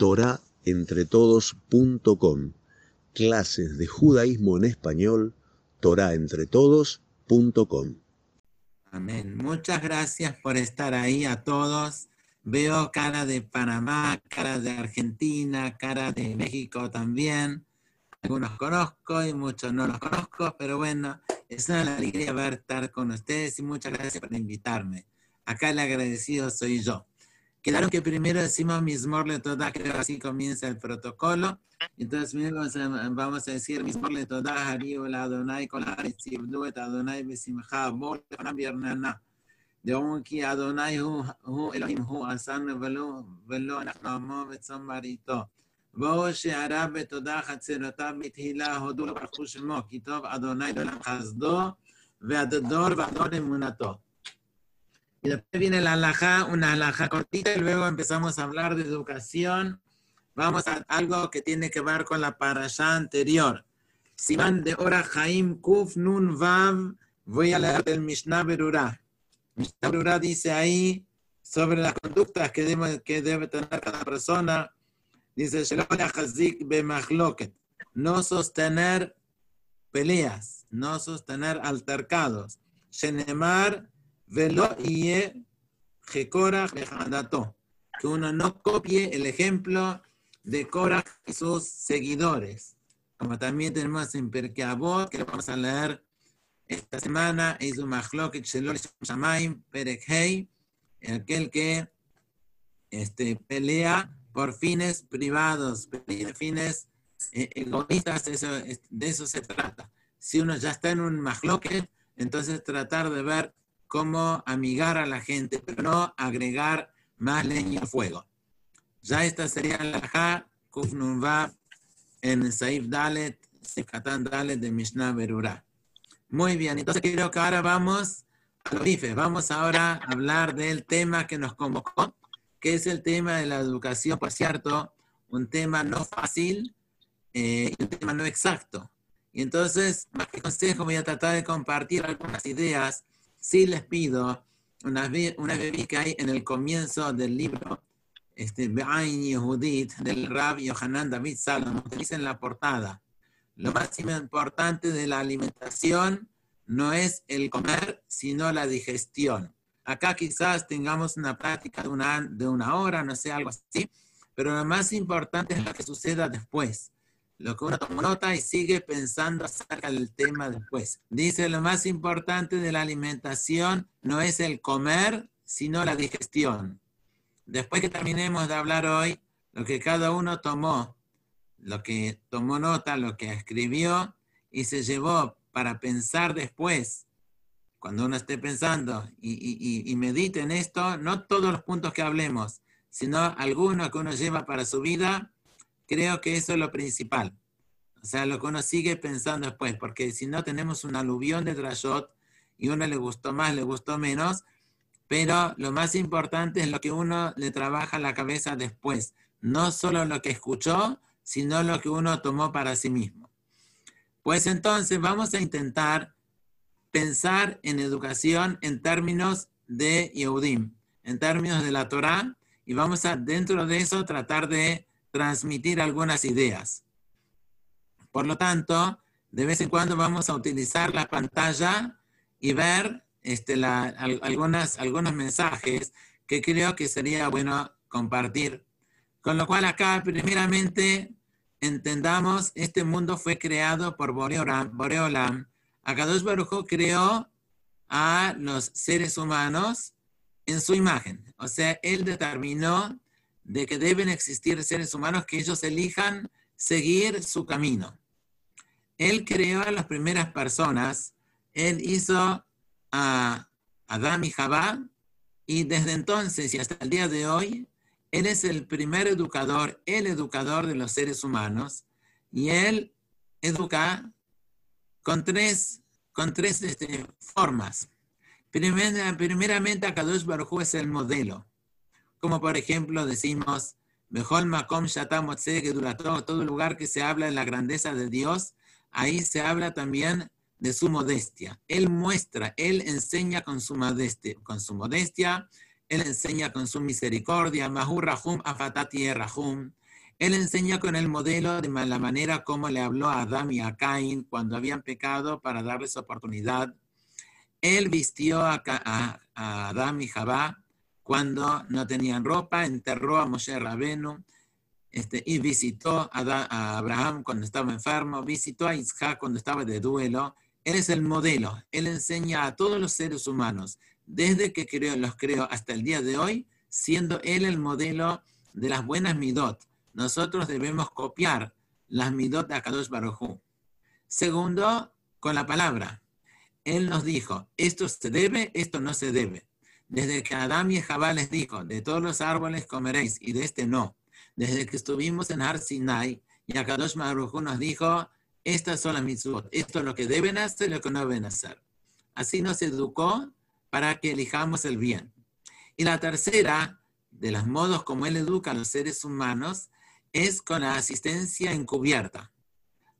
torahentretodos.com. Clases de judaísmo en español, torahentretodos.com. Amén. Muchas gracias por estar ahí a todos. Veo cara de Panamá, cara de Argentina, cara de México también. Algunos conozco y muchos no los conozco, pero bueno, es una alegría ver estar con ustedes y muchas gracias por invitarme. Acá el agradecido soy yo. Quedaron que primero decimos Mismor le toda, creo que así comienza el protocolo. Entonces vamos a decir Mismor le toda, Hariu la Adonai, con la Sibdu et Adonai besimcha, Bor le biernana. דאום כי אדוני הוא, הוא אלוהים, הוא עשנו ולא, ולא אנחנו עמו וצאן מרעיתו. בואו שערה בתודה חצרותיו בתהילה, הודו לו ברכו שמו, כי טוב אדוני לעולם חסדו, והדור ועדור אמונתו. Y después viene la alhaja, una alhaja cortita, y luego empezamos a hablar de educación. Vamos a algo que tiene que ver con la parasha anterior. Simán de Ora Jaim Kuf Nun Vav, voy a leer del Mishnah Berurah. Mishnah Berurah dice ahí sobre las conductas que debe, que debe tener cada persona. Dice, no sostener peleas, no sostener altercados. Shenemar Velo y que uno no copie el ejemplo de Korah y sus seguidores. Como también tenemos en Perkeabot, que vamos a leer esta semana, Eizu Machloket Shelol Shamaim Perek Hei, aquel que este, pelea por fines privados, fines eh, egoístas, de eso se trata. Si uno ya está en un Machloket, entonces tratar de ver cómo amigar a la gente, pero no agregar más leña al fuego. Ya esta sería la Ja Kufnunva en Saif Dalet, Sekatan Dalet de Mishnah Berurah. Muy bien, entonces creo que ahora vamos a lo bife. Vamos ahora a hablar del tema que nos convocó, que es el tema de la educación, por cierto, un tema no fácil eh, y un tema no exacto. Y entonces, más que consejo, voy a tratar de compartir algunas ideas sí les pido, una vez, una vez que hay en el comienzo del libro, este, Be'ain Yehudit, del Rab Yohanan David Salomon, que dice en la portada, lo más importante de la alimentación no es el comer, sino la digestión. Acá quizás tengamos una práctica de una, de una hora, no sé, algo así, pero lo más importante es lo que suceda después lo que uno toma nota y sigue pensando acerca del tema después. Dice, lo más importante de la alimentación no es el comer, sino la digestión. Después que terminemos de hablar hoy, lo que cada uno tomó, lo que tomó nota, lo que escribió y se llevó para pensar después, cuando uno esté pensando y, y medite en esto, no todos los puntos que hablemos, sino algunos que uno lleva para su vida, Creo que eso es lo principal. O sea, lo que uno sigue pensando después, porque si no tenemos un aluvión de Drashot y uno le gustó más, le gustó menos, pero lo más importante es lo que uno le trabaja la cabeza después, no solo lo que escuchó, sino lo que uno tomó para sí mismo. Pues entonces vamos a intentar pensar en educación en términos de Yehudim, en términos de la Torah, y vamos a dentro de eso tratar de transmitir algunas ideas. Por lo tanto, de vez en cuando vamos a utilizar la pantalla y ver este, algunas, algunos mensajes que creo que sería bueno compartir. Con lo cual acá, primeramente, entendamos, este mundo fue creado por Boreolam. Boreolam. Akadosh Baruj creó a los seres humanos en su imagen. O sea, él determinó de que deben existir seres humanos que ellos elijan seguir su camino. Él creó a las primeras personas, él hizo a Adán y Jabá, y desde entonces y hasta el día de hoy, él es el primer educador, el educador de los seres humanos, y él educa con tres, con tres este, formas. primeramente, Akadosh Baruj es el modelo como por ejemplo decimos, Mejor Makom que durante todo lugar que se habla de la grandeza de Dios, ahí se habla también de su modestia. Él muestra, él enseña con su modestia, con su modestia, él enseña con su misericordia, Mahur Rahum Afatati Rahum. Él enseña con el modelo de la manera como le habló a Adán y a Caín cuando habían pecado para darles oportunidad. Él vistió a, Adán y Jabá cuando no tenían ropa, enterró a Moshe Rabenu este, y visitó a, Abraham cuando estaba enfermo, visitó a Isaac cuando estaba de duelo. Él es el modelo, él enseña a todos los seres humanos, desde que creó, los creó hasta el día de hoy, siendo él el modelo de las buenas midot. Nosotros debemos copiar las midot de Akadosh Baruj Segundo, con la palabra. Él nos dijo, esto se debe, esto no se debe. Desde que Adán y Jabá les dijo, de todos los árboles comeréis y de este no. Desde que estuvimos en Har Sinai y Akadosh Baruj nos dijo, estas son las mitzvot, esto es lo que deben hacer y lo que no deben hacer. Así nos educó para que elijamos el bien. Y la tercera, de los modos como él educa a los seres humanos, es con la asistencia encubierta.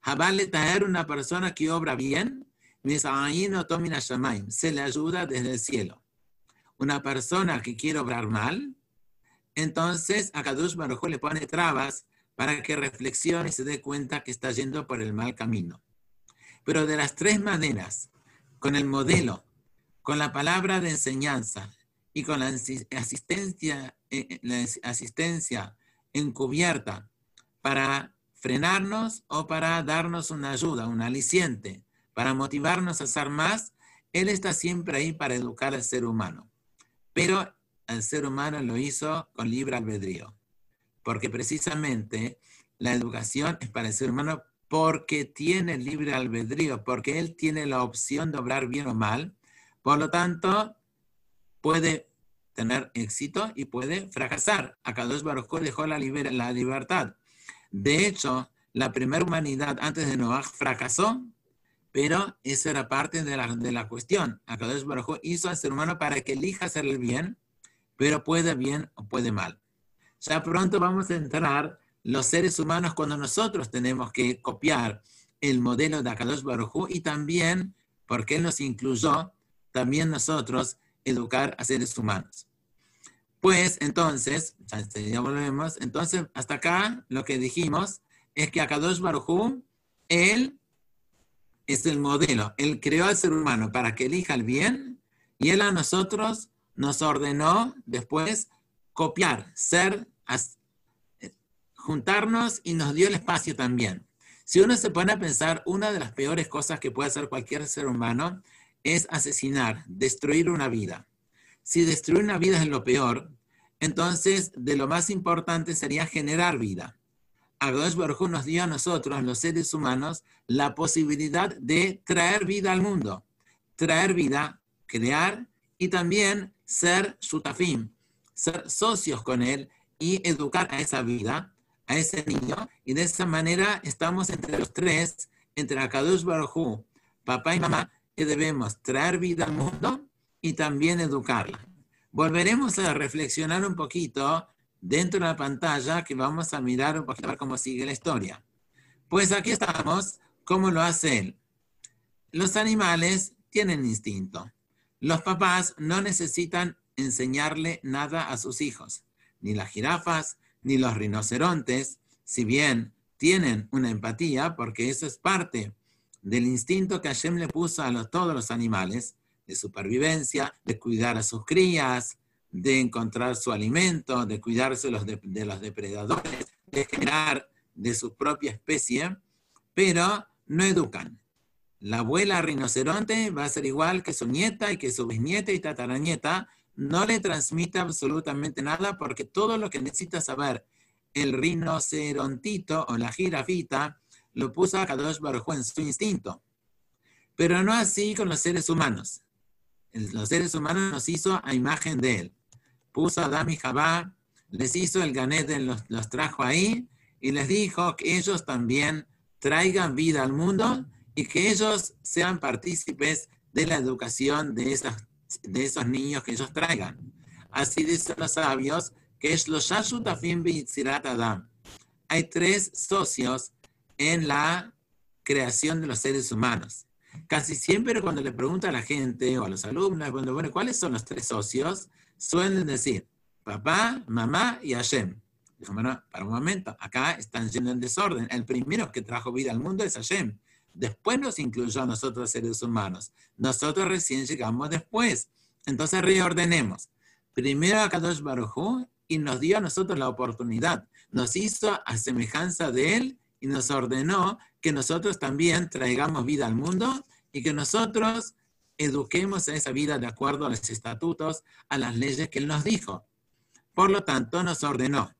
Jabal traer una persona que obra bien, se le ayuda desde el cielo. Una persona que quiere obrar mal, entonces a Kadush Baruj le pone trabas para que reflexione y se dé cuenta que está yendo por el mal camino. Pero de las tres maneras, con el modelo, con la palabra de enseñanza y con la asistencia, eh, la asistencia encubierta para frenarnos o para darnos una ayuda, un aliciente, para motivarnos a hacer más, Él está siempre ahí para educar al ser humano. Pero el ser humano lo hizo con libre albedrío, porque precisamente la educación es para el ser humano porque tiene libre albedrío, porque él tiene la opción de obrar bien o mal, por lo tanto, puede tener éxito y puede fracasar. Acá dos Baruj dejó la, la libertad. De hecho, la primera humanidad antes de Noah fracasó, pero esa era parte de la, de la cuestión. Akadosh Baruj hizo al ser humano para que elija hacer el bien, pero puede bien o puede mal. Ya pronto vamos a entrar los seres humanos cuando nosotros tenemos que copiar el modelo de Akadosh Baruj y también, porque Él nos incluyó, también nosotros educar a seres humanos. Pues entonces, ya volvemos, entonces hasta acá lo que dijimos es que Akadosh Baruj él es el modelo, él creó al ser humano para que elija el bien y él a nosotros nos ordenó después copiar, ser, juntarnos y nos dio el espacio también. Si uno se pone a pensar, una de las peores cosas que puede hacer cualquier ser humano es asesinar, destruir una vida. Si destruir una vida es lo peor, entonces de lo más importante sería generar vida. Akadosh Baruj nos dio a nosotros, los seres humanos, la posibilidad de traer vida al mundo. Traer vida, crear y también ser shutafim, ser socios con él y educar a esa vida, a ese niño. Y de esa manera estamos entre los tres, entre Akadosh Baruj papá y mamá, que debemos traer vida al mundo y también educarla. Volveremos a reflexionar un poquito dentro de la pantalla que vamos a mirar un poquito cómo sigue la historia. Pues aquí estamos, ¿cómo lo hace él? Los animales tienen instinto. Los papás no necesitan enseñarle nada a sus hijos, ni las jirafas, ni los rinocerontes, si bien tienen una empatía, porque eso es parte del instinto que Hashem le puso a todos los animales, de supervivencia, de cuidar a sus crías, de encontrar su alimento, de cuidarse de los, de los depredadores, de generar de su propia especie, pero no educan. La abuela rinoceronte va a ser igual que su nieta y que su bisnieta y tatarañeta, no le transmite absolutamente nada porque todo lo que necesita saber el rinocerontito o la jirafita lo puso a Kadosh Baruj en su instinto. Pero no así con los seres humanos. Los seres humanos nos hizo a imagen de él. Puso a Adam y Jabá, les hizo el ganet, los, los trajo ahí y les dijo que ellos también traigan vida al mundo y que ellos sean partícipes de la educación de, esas, de esos niños que ellos traigan. Así dicen los sabios que es los Shashutafim Adam. Hay tres socios en la creación de los seres humanos. Casi siempre cuando le pregunta a la gente o a los alumnos, bueno, bueno, ¿cuáles son los tres socios? Suelen decir papá, mamá y Hashem. Dijo, bueno, para un momento, acá están yendo en desorden. El primero que trajo vida al mundo es Hashem. Después nos incluyó a nosotros seres humanos. Nosotros recién llegamos después. Entonces reordenemos. Primero a Kadosh Baruj y nos dio a nosotros la oportunidad. Nos hizo a semejanza de Él y nos ordenó que nosotros también traigamos vida al mundo y que nosotros eduquemos a esa vida de acuerdo a los estatutos, a las leyes que Él nos dijo. Por lo tanto, nos ordenó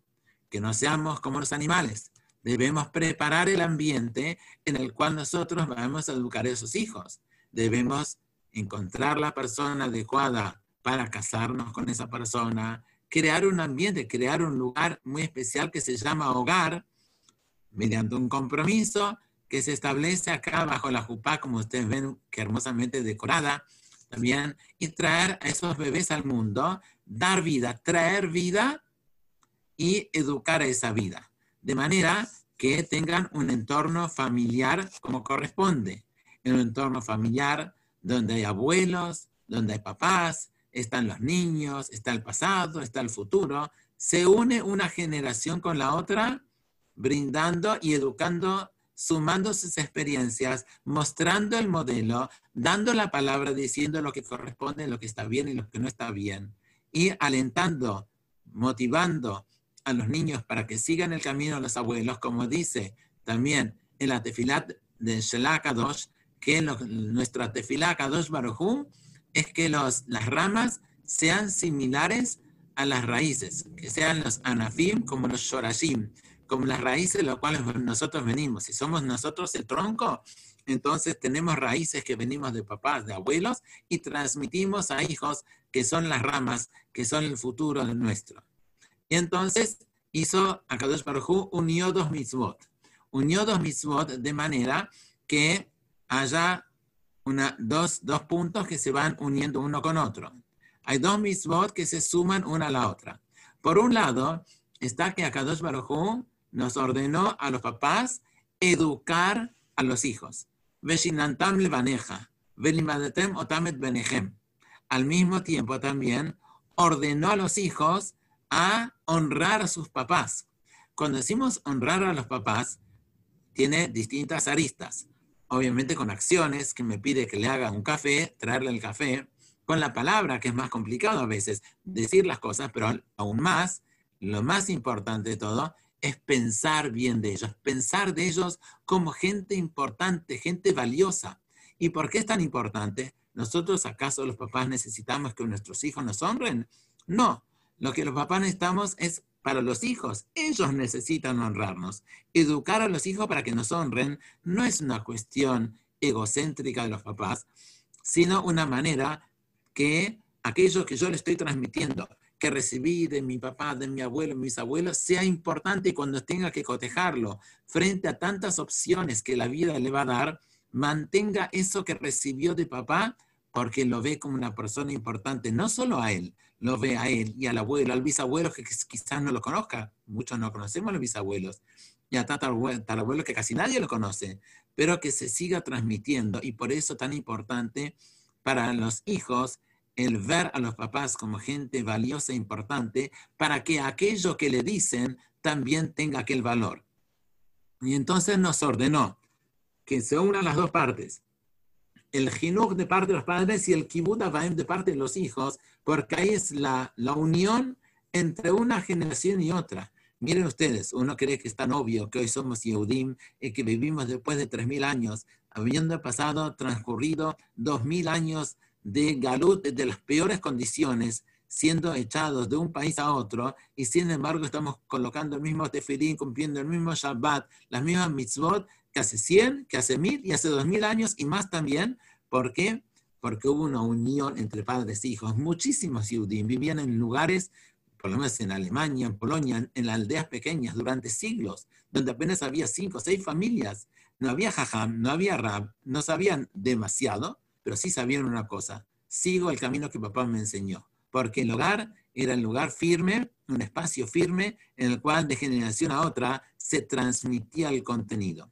que no seamos como los animales. Debemos preparar el ambiente en el cual nosotros vamos a educar a esos hijos. Debemos encontrar la persona adecuada para casarnos con esa persona, crear un ambiente, crear un lugar muy especial que se llama hogar, mediante un compromiso que se establece acá bajo la jupá, como ustedes ven, que hermosamente decorada también, y traer a esos bebés al mundo, dar vida, traer vida y educar a esa vida, de manera que tengan un entorno familiar como corresponde, en un entorno familiar donde hay abuelos, donde hay papás, están los niños, está el pasado, está el futuro, se une una generación con la otra, brindando y educando, sumando sus experiencias, mostrando el modelo, dando la palabra, diciendo lo que corresponde, lo que está bien y lo que no está bien, y alentando, motivando a los niños para que sigan el camino de los abuelos, como dice también en la tefilat de Shelakadosh, que nuestra tefilá Kadosh Barujú es que las ramas sean similares a las raíces, que sean los anafim como los shorashim, como las raíces de las cuales nosotros venimos. Si somos nosotros el tronco, entonces tenemos raíces que venimos de papás, de abuelos, y transmitimos a hijos que son las ramas, que son el futuro de nuestro. Y entonces hizo a Kadosh Baruj unió dos mitzvot. Unió dos mitzvot de manera que haya una, dos, dos puntos que se van uniendo uno con otro. Hay dos mitzvot que se suman una a la otra. Por un lado, está que Akadosh Baruj nos ordenó a los papás educar a los hijos. Al mismo tiempo también ordenó a los hijos a honrar a sus papás. Cuando decimos honrar a los papás, tiene distintas aristas obviamente con acciones, que me pide que le haga un café, traerle el café, con la palabra, que es más complicado a veces decir las cosas, pero aún más, lo más importante de todo es pensar bien de ellos, pensar de ellos como gente importante, gente valiosa. ¿Y por qué es tan importante? ¿Nosotros acaso los papás necesitamos que nuestros hijos nos honren? No, lo que los papás necesitamos es para los hijos. Ellos necesitan honrarnos. Educar a los hijos para que nos honren no es una cuestión egocéntrica de los papás, sino una manera que aquello que yo le estoy transmitiendo, que recibí de mi papá, de mi abuelo, mis abuelos, sea importante y cuando tenga que cotejarlo frente a tantas opciones que la vida le va a dar, mantenga eso que recibió de papá porque lo ve como una persona importante, no solo a él, lo ve a él y al abuelo, al bisabuelo que quizás no lo conozca, muchos no conocemos a los bisabuelos, y a tatarabuelo que casi nadie lo conoce, pero que se siga transmitiendo y por eso tan importante para los hijos el ver a los papás como gente valiosa e importante para que aquello que le dicen también tenga aquel valor. Y entonces nos ordenó que se unan las dos partes, el jinuj de parte de los padres y el kibbutz avaim de parte de los hijos, porque ahí es la, la unión entre una generación y otra. Miren ustedes, uno cree que es tan obvio que hoy somos Yehudim y que vivimos después de 3.000 años, habiendo pasado, transcurrido 2.000 años de galut, de las peores condiciones, siendo echados de un país a otro, y sin embargo estamos colocando el mismo tefilín, cumpliendo el mismo Shabbat, las mismas mitzvot, que hace 100, que hace 1000 y hace 2000 años y más también. ¿Por qué? Porque hubo una unión entre padres e hijos. Muchísimos judíos vivían en lugares, por lo menos en Alemania, en Polonia, en aldeas pequeñas durante siglos, donde apenas había cinco o seis familias. No había jajam, no había rab, no sabían demasiado, pero sí sabían una cosa. Sigo el camino que papá me enseñó. Porque el hogar era el lugar firme, un espacio firme en el cual de generación a otra se transmitía el contenido.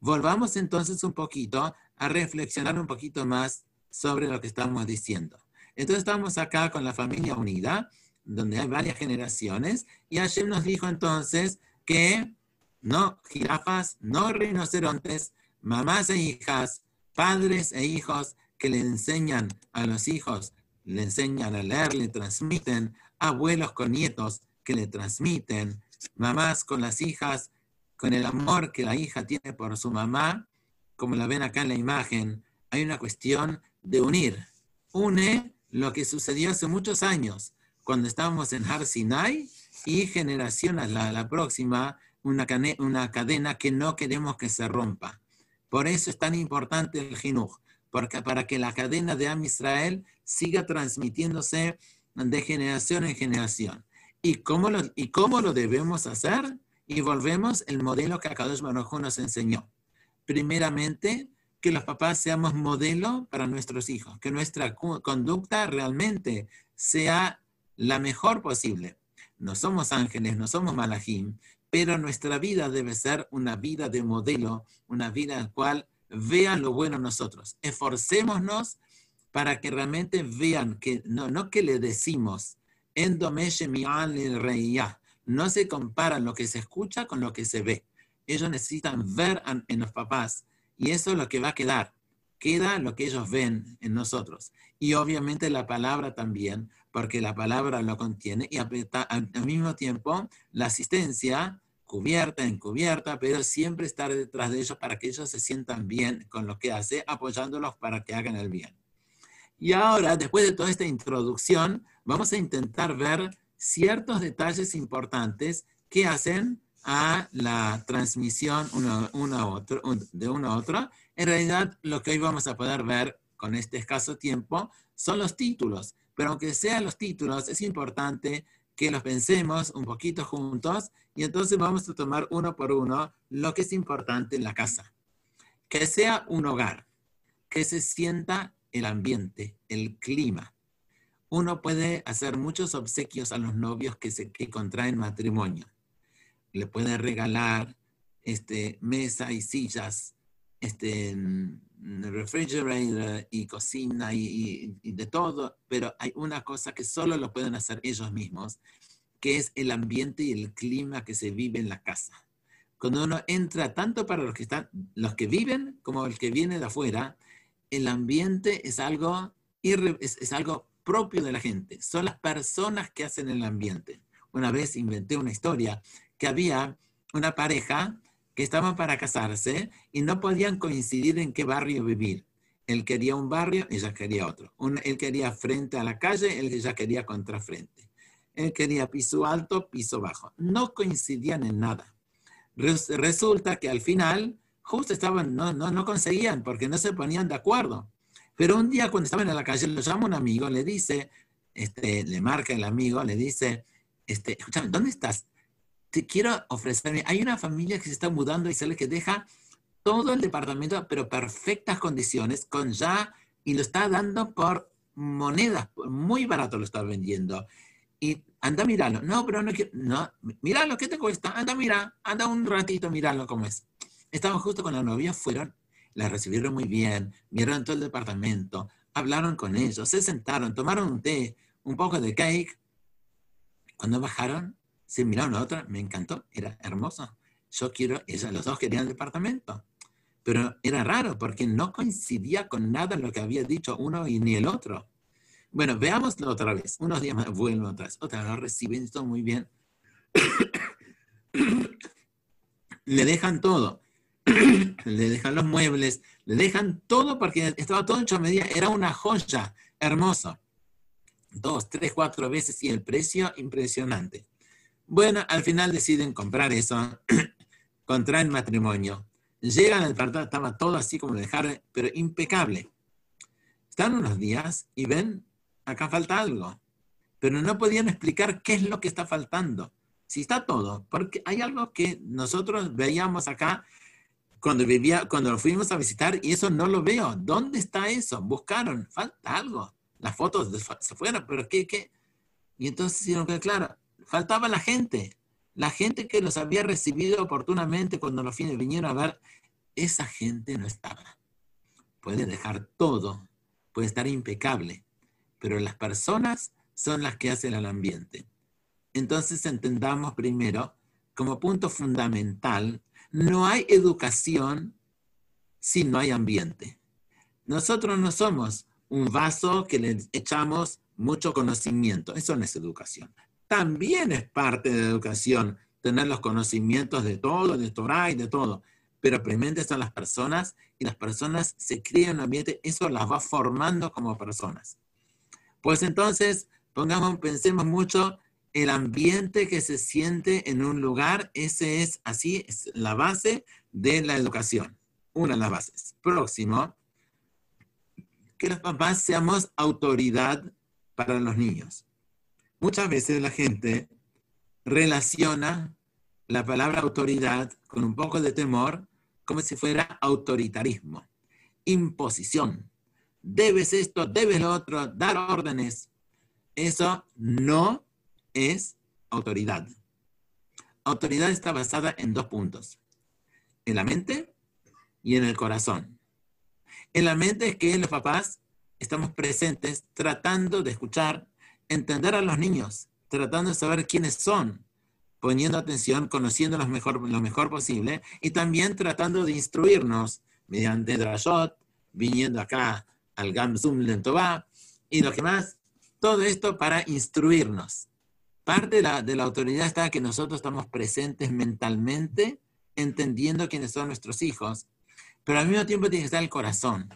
Volvamos entonces un poquito a reflexionar un poquito más sobre lo que estamos diciendo. Entonces estamos acá con la familia unida donde hay varias generaciones, y Hashem nos dijo entonces que no jirafas, no rinocerontes, mamás e hijas, padres e hijos que le enseñan a los hijos, le enseñan a leer, le transmiten, abuelos con nietos que le transmiten, mamás con las hijas, con el amor que la hija tiene por su mamá, como la ven acá en la imagen, hay una cuestión de unir. Une lo que sucedió hace muchos años, cuando estábamos en Har Sinai, y generación a la, próxima, una, una cadena que no queremos que se rompa. Por eso es tan importante el Jinuj, porque para que la cadena de Am Israel siga transmitiéndose de generación en generación. ¿Y cómo lo, y cómo lo debemos hacer? Y volvemos el modelo que Akadosh Baruj nos enseñó. Primeramente, que los papás seamos modelo para nuestros hijos, que nuestra conducta realmente sea la mejor posible. No somos ángeles, no somos malajim, pero nuestra vida debe ser una vida de modelo, una vida en la cual vean lo bueno nosotros. Esforcémonos para que realmente vean que no, no que le decimos, no se compara lo que se escucha con lo que se ve. Ellos necesitan ver en los papás y eso es lo que va a quedar. Queda lo que ellos ven en nosotros. Y obviamente la palabra también, porque la palabra lo contiene y al mismo tiempo la asistencia cubierta, encubierta, pero siempre estar detrás de ellos para que ellos se sientan bien con lo que hace, apoyándolos para que hagan el bien. Y ahora, después de toda esta introducción, vamos a intentar ver ciertos detalles importantes que hacen a la transmisión uno, a otro, de uno a otro. En realidad, lo que hoy vamos a poder ver con este escaso tiempo son los títulos, pero aunque sean los títulos, es importante que los pensemos un poquito juntos y entonces vamos a tomar uno por uno lo que es importante en la casa. Que sea un hogar, que se sienta el ambiente, el clima. Uno puede hacer muchos obsequios a los novios que, se, que contraen matrimonio. Le puede regalar este, mesa y sillas, este, refrigerator y cocina y, y, de todo, pero hay una cosa que solo lo pueden hacer ellos mismos, que es el ambiente y el clima que se vive en la casa. Cuando uno entra, tanto para los que, están, los que viven como el que viene de afuera, el ambiente es algo, es, algo propio de la gente. Son las personas que hacen el ambiente. Una vez inventé una historia que había una pareja que estaban para casarse y no podían coincidir en qué barrio vivir. Él quería un barrio, ella quería otro. él quería frente a la calle, él ella quería contrafrente. Él quería piso alto, piso bajo. No coincidían en nada. Resulta que al final justo estaban, no, no, no conseguían porque no se ponían de acuerdo. Pero un día cuando estaban en la calle, lo llama un amigo, le dice, este, le marca el amigo, le dice, este, escúchame, ¿dónde estás? Te quiero ofrecerme, hay una familia que se está mudando y sale que deja todo el departamento, pero perfectas condiciones, con ya, y lo está dando por monedas, muy barato lo está vendiendo. Y anda, míralo. No, pero no quiero, no, míralo, ¿qué te cuesta? Anda, mira, anda un ratito, míralo cómo es. Estaban justo con la novia, fueron, la recibieron muy bien, vieron todo el departamento, hablaron con ellos, se sentaron, tomaron un té, un poco de cake. Cuando bajaron, se miraron a otra, me encantó, era hermoso. Yo quiero, ellos los dos querían el departamento. Pero era raro porque no coincidía con nada lo que había dicho uno y ni el otro. Bueno, veámoslo otra vez. Unos días más vuelvo otra vez. Otra vez lo reciben, todo muy bien. Le dejan todo. le dejan los muebles, le dejan todo porque estaba todo hecho a medida, era una joya, hermoso. Dos, tres, cuatro veces y el precio impresionante. Bueno, al final deciden comprar eso, contraen matrimonio. Llegan al departamento, estaba todo así como dejar, pero impecable. Están unos días y ven, acá falta algo. Pero no podían explicar qué es lo que está faltando. Si está todo, porque hay algo que nosotros veíamos acá cuando vivía, cuando lo fuimos a visitar y eso no lo veo. ¿Dónde está eso? Buscaron, falta algo. Las fotos se fueron, pero ¿qué, qué? Y entonces hicieron que, claro, faltaba la gente. La gente que los había recibido oportunamente cuando los vinieron a ver, esa gente no estaba. Puede dejar todo, puede estar impecable, pero las personas son las que hacen al ambiente. Entonces entendamos primero, como punto fundamental, no hay educación si no hay ambiente. Nosotros no somos un vaso que le echamos mucho conocimiento. Eso no es educación. También es parte de la educación tener los conocimientos de todo, de Torah y de todo. Pero primero están las personas y las personas se crían en un ambiente, eso las va formando como personas. Pues entonces, pongamos, pensemos mucho, el ambiente que se siente en un lugar, ese es así, es la base de la educación. Una de las bases. Próximo, que los papás seamos autoridad para los niños. Muchas veces la gente relaciona la palabra autoridad con un poco de temor como si fuera autoritarismo, imposición. Debes esto, debes lo otro, dar órdenes. Eso no es autoridad. Autoridad está basada en dos puntos, en la mente y en el corazón. En la mente es que los papás estamos presentes tratando de escuchar, entender a los niños, tratando de saber quiénes son, poniendo atención, conociendo lo mejor, lo mejor posible y también tratando de instruirnos mediante Drashot, viniendo acá al Gamsum Lentová y lo que más, todo esto para instruirnos. Parte de la, de la autoridad está que nosotros estamos presentes mentalmente, entendiendo quiénes son nuestros hijos, pero al mismo tiempo tiene que estar el corazón.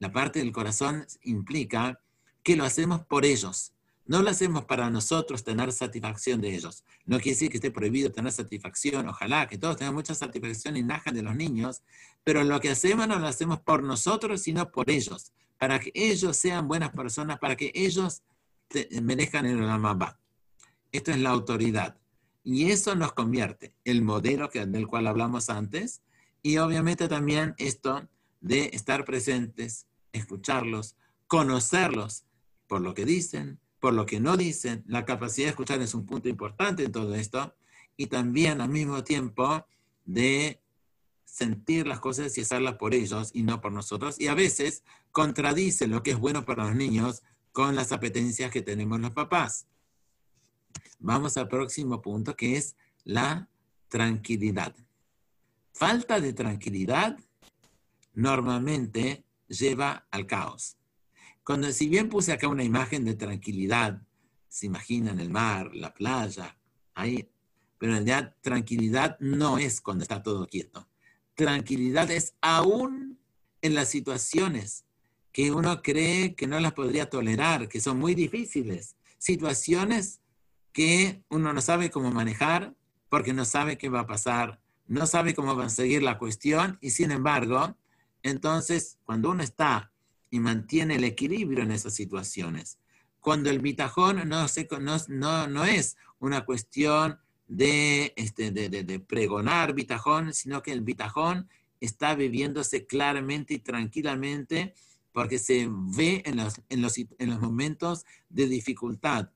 La parte del corazón implica que lo hacemos por ellos. No lo hacemos para nosotros tener satisfacción de ellos. No quiere decir que esté prohibido tener satisfacción. Ojalá que todos tengan mucha satisfacción y najan de los niños. Pero lo que hacemos no lo hacemos por nosotros, sino por ellos. Para que ellos sean buenas personas, para que ellos merezcan el mamá. Esto es la autoridad. Y eso nos convierte, el modelo que, del cual hablamos antes, y obviamente también esto de estar presentes, escucharlos, conocerlos por lo que dicen, por lo que no dicen. La capacidad de escuchar es un punto importante en todo esto. Y también al mismo tiempo de sentir las cosas y hacerlas por ellos y no por nosotros. Y a veces contradice lo que es bueno para los niños con las apetencias que tenemos los papás. Vamos al próximo punto que es la tranquilidad. Falta de tranquilidad normalmente lleva al caos. Cuando si bien puse acá una imagen de tranquilidad, se imaginan el mar, la playa, ahí, pero en realidad tranquilidad no es cuando está todo quieto. Tranquilidad es aún en las situaciones que uno cree que no las podría tolerar, que son muy difíciles. Situaciones que uno no sabe cómo manejar porque no sabe qué va a pasar, no sabe cómo va a seguir la cuestión y sin embargo, entonces cuando uno está y mantiene el equilibrio en esas situaciones, cuando el bitajón no, no, no, es una cuestión de, este, de, de, pregonar bitajón, sino que el bitajón está viviéndose claramente y tranquilamente porque se ve en los, en los, en los momentos de dificultad.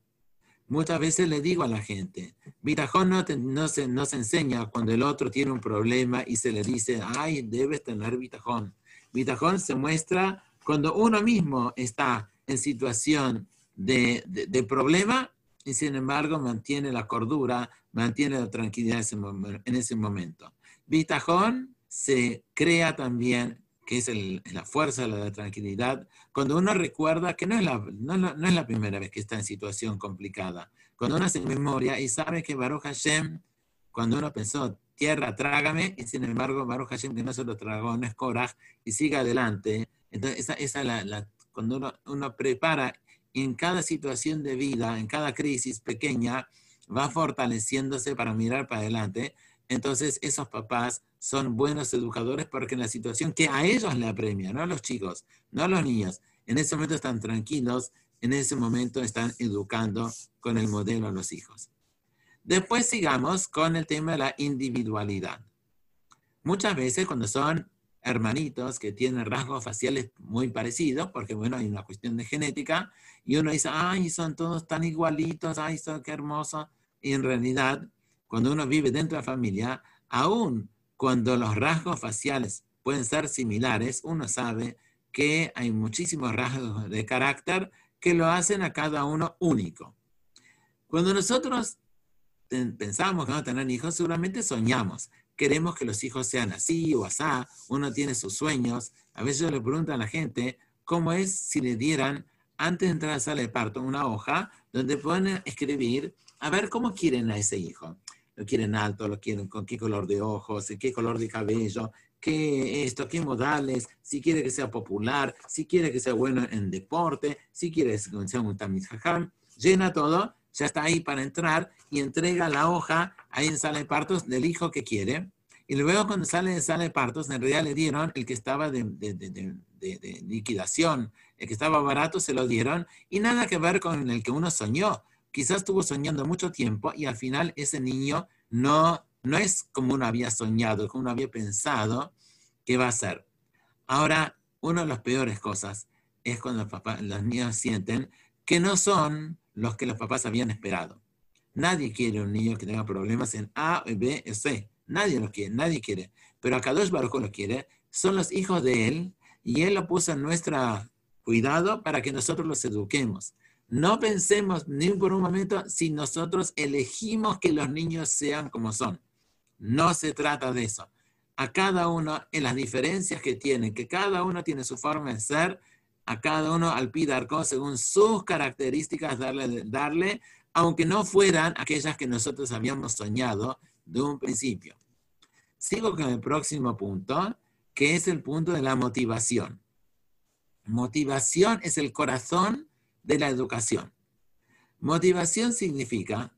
Muchas veces le digo a la gente, Bitajón no, no, se, no se enseña cuando el otro tiene un problema y se le dice, ay, debes tener bitajón. Bitajón se muestra cuando uno mismo está en situación de, de, problema y sin embargo mantiene la cordura, mantiene la tranquilidad en ese momento. Bitajón se crea también que es la fuerza de la tranquilidad, cuando uno recuerda que no es, la, no, es la primera vez que está en situación complicada, cuando uno hace memoria y sabe que Baruch Hashem, cuando uno pensó, tierra, trágame, y sin embargo Baruch Hashem que no se lo tragó, no es Korach, y sigue adelante, entonces esa, esa la, la, cuando uno, uno prepara en cada situación de vida, en cada crisis pequeña, va fortaleciéndose para mirar para adelante, entonces esos papás son buenos educadores porque en la situación que a ellos le apremia, no a los chicos, no a los niños, en ese momento están tranquilos, en ese momento están educando con el modelo a los hijos. Después sigamos con el tema de la individualidad. Muchas veces cuando son hermanitos que tienen rasgos faciales muy parecidos, porque bueno, hay una cuestión de genética, y uno dice, ay, son todos tan igualitos, ay, son qué hermoso. Y en realidad cuando uno vive dentro de la familia, aún cuando los rasgos faciales pueden ser similares, uno sabe que hay muchísimos rasgos de carácter que lo hacen a cada uno único. Cuando nosotros pensamos que vamos a tener hijos, seguramente soñamos. Queremos que los hijos sean así o así. Uno tiene sus sueños. A veces yo le pregunto a la gente cómo es si le dieran, antes de entrar a la sala de parto, una hoja donde pueden escribir a ver cómo quieren a ese hijo. Lo quieren alto, lo quieren con qué color de ojos, qué color de cabello, qué esto, qué modales, si quiere que sea popular, si quiere que sea bueno en deporte, si quiere que sea un tamiz llena todo, ya está ahí para entrar y entrega la hoja ahí en sala de partos del hijo que quiere. Y luego cuando sale de sala de partos, en realidad le dieron el que estaba de, de, liquidación, el que estaba barato se lo dieron y nada que ver con el que uno soñó. Quizás estuvo soñando mucho tiempo y al final ese niño no no es como uno había soñado, como uno había pensado que va a ser. Ahora, una de las peores cosas es cuando los, los niños sienten que no son los que los papás habían esperado. Nadie quiere un niño que tenga problemas en A, B C. Nadie lo quiere, nadie quiere. Pero Akadosh Baruch lo quiere. Son los hijos de él y él lo puso en nuestro cuidado para que nosotros los eduquemos. No pensemos ni por un momento si nosotros elegimos que los niños sean como son. No se trata de eso. A cada uno, en las diferencias que tienen, que cada uno tiene su forma de ser, a cada uno al pidarco, según sus características, darle, darle, aunque no fueran aquellas que nosotros habíamos soñado de un principio. Sigo con el próximo punto, que es el punto de la motivación. Motivación es el corazón de la educación. Motivación significa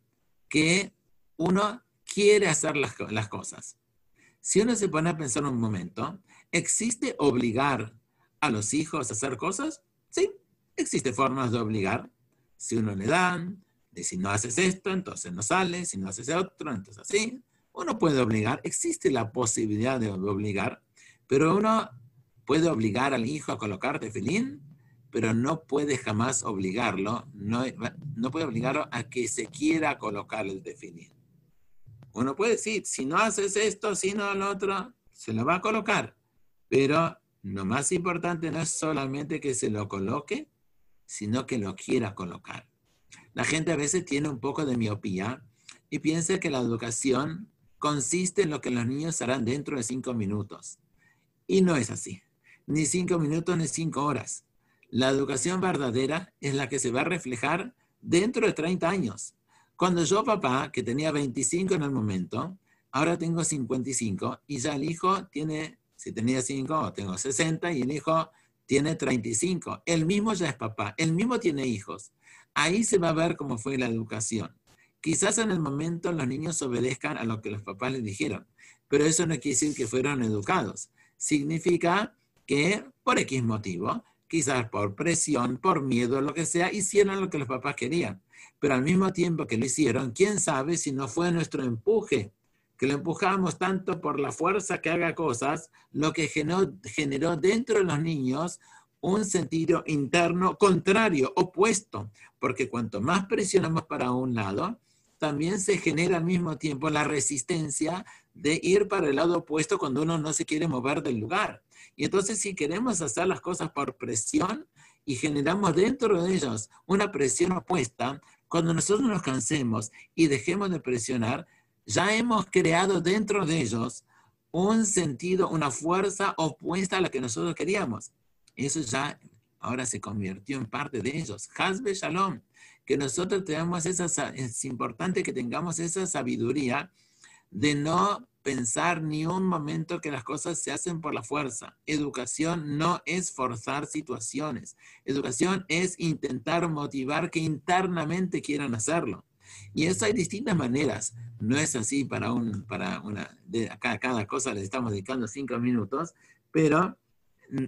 que uno quiere hacer las, las cosas. Si uno se pone a pensar un momento, ¿existe obligar a los hijos hacer cosas? Sí, existe formas de obligar. Si uno le dan, de si no haces esto, entonces no sale, si no haces otro, entonces así. Uno puede obligar, existe la posibilidad de obligar, pero uno puede obligar al hijo a colocar tefilín, pero no puede jamás obligarlo, no, no puede obligarlo a que se quiera colocar el tefilín. Uno puede decir, si no haces esto, si no lo otro, se lo va a colocar. Pero lo más importante no es solamente que se lo coloque, sino que lo quiera colocar. La gente a veces tiene un poco de miopía y piensa que la educación consiste en lo que los niños harán dentro de cinco minutos. Y no es así. Ni cinco minutos ni cinco horas. La educación verdadera es la que se va a reflejar dentro de 30 años. Cuando yo, papá, que tenía 25 en el momento, ahora tengo 55 y ya el hijo tiene, si tenía 5, tengo 60 y el hijo tiene 35. El mismo ya es papá, el mismo tiene hijos. Ahí se va a ver cómo fue la educación. Quizás en el momento los niños obedezcan a lo que los papás les dijeron, pero eso no quiere decir que fueron educados. Significa que por X motivo, quizás por presión, por miedo, lo que sea, hicieron lo que los papás querían pero al mismo tiempo que lo hicieron, quién sabe si no fue nuestro empuje, que lo empujamos tanto por la fuerza que haga cosas, lo que generó, dentro de los niños un sentido interno contrario, opuesto, porque cuanto más presionamos para un lado, también se genera al mismo tiempo la resistencia de ir para el lado opuesto cuando uno no se quiere mover del lugar. Y entonces si queremos hacer las cosas por presión y generamos dentro de ellos una presión opuesta, cuando nosotros nos cansemos y dejemos de presionar, ya hemos creado dentro de ellos un sentido, una fuerza opuesta a la que nosotros queríamos. Eso ya ahora se convirtió en parte de ellos. Hazbe Shalom. Que nosotros tengamos esa, es importante que tengamos esa sabiduría de no pensar ni un momento que las cosas se hacen por la fuerza. Educación no es forzar situaciones. Educación es intentar motivar que internamente quieran hacerlo. Y eso hay distintas maneras. No es así para, un, para una, de acá, cada cosa le estamos dedicando cinco minutos, pero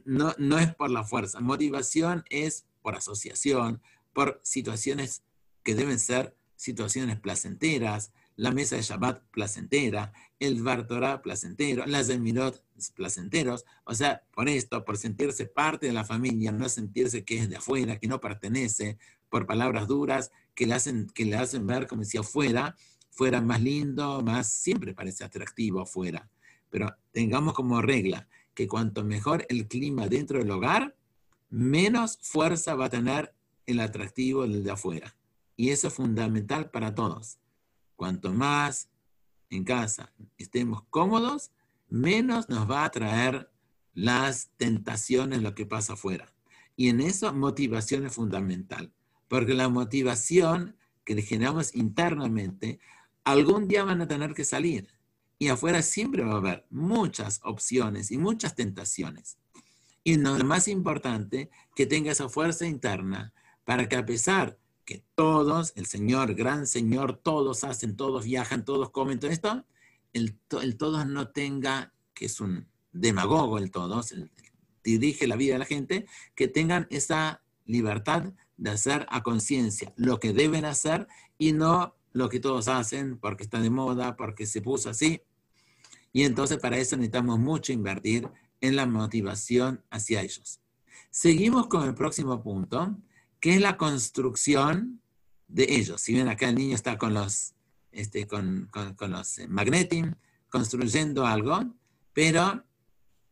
no, no es por la fuerza. Motivación es por asociación, por situaciones que deben ser situaciones placenteras, la mesa de Shabbat placentera, el Bartorá placentero, las de Mirot placenteros, o sea, por esto, por sentirse parte de la familia, no sentirse que es de afuera, que no pertenece, por palabras duras que le hacen, que le hacen ver como si afuera fuera más lindo, más, siempre parece atractivo afuera. Pero tengamos como regla que cuanto mejor el clima dentro del hogar, menos fuerza va a tener el atractivo del de afuera. Y eso es fundamental para todos. Cuanto más en casa estemos cómodos, menos nos va a traer las tentaciones, lo que pasa afuera. Y en eso motivación es fundamental, porque la motivación que generamos internamente, algún día van a tener que salir. Y afuera siempre va a haber muchas opciones y muchas tentaciones. Y lo más importante, que tenga esa fuerza interna para que a pesar que todos, el Señor, gran Señor, todos hacen, todos viajan, todos comen, todo esto, el, el todos no tenga, que es un demagogo el todos, dirige la vida de la gente, que tengan esa libertad de hacer a conciencia lo que deben hacer y no lo que todos hacen porque está de moda, porque se puso así. Y entonces para eso necesitamos mucho invertir en la motivación hacia ellos. Seguimos con el próximo punto, que es la construcción de ellos. Si ven acá el niño está con los, este, con, con, los eh, construyendo algo, pero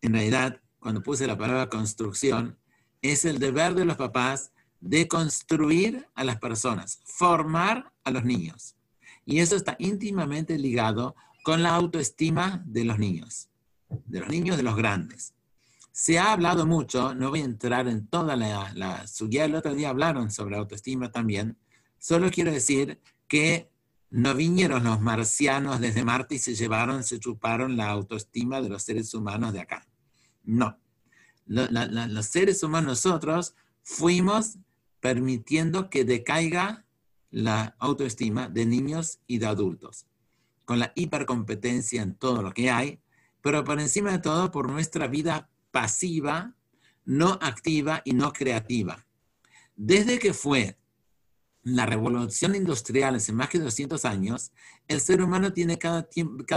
en realidad, cuando puse la palabra construcción, es el deber de los papás de construir a las personas, formar a los niños. Y eso está íntimamente ligado con la autoestima de los niños, de los niños de los grandes. Se ha hablado mucho, no voy a entrar en toda la, la el otro día hablaron sobre autoestima también, solo quiero decir que no vinieron los marcianos desde Marte y se llevaron, se chuparon la autoestima de los seres humanos de acá. No. los seres humanos nosotros fuimos permitiendo que decaiga la autoestima de niños y de adultos, con la hipercompetencia en todo lo que hay, pero por encima de todo por nuestra vida pasiva, no activa y no creativa. Desde que fue la revolución industrial hace más de 200 años, el ser humano tiene cada,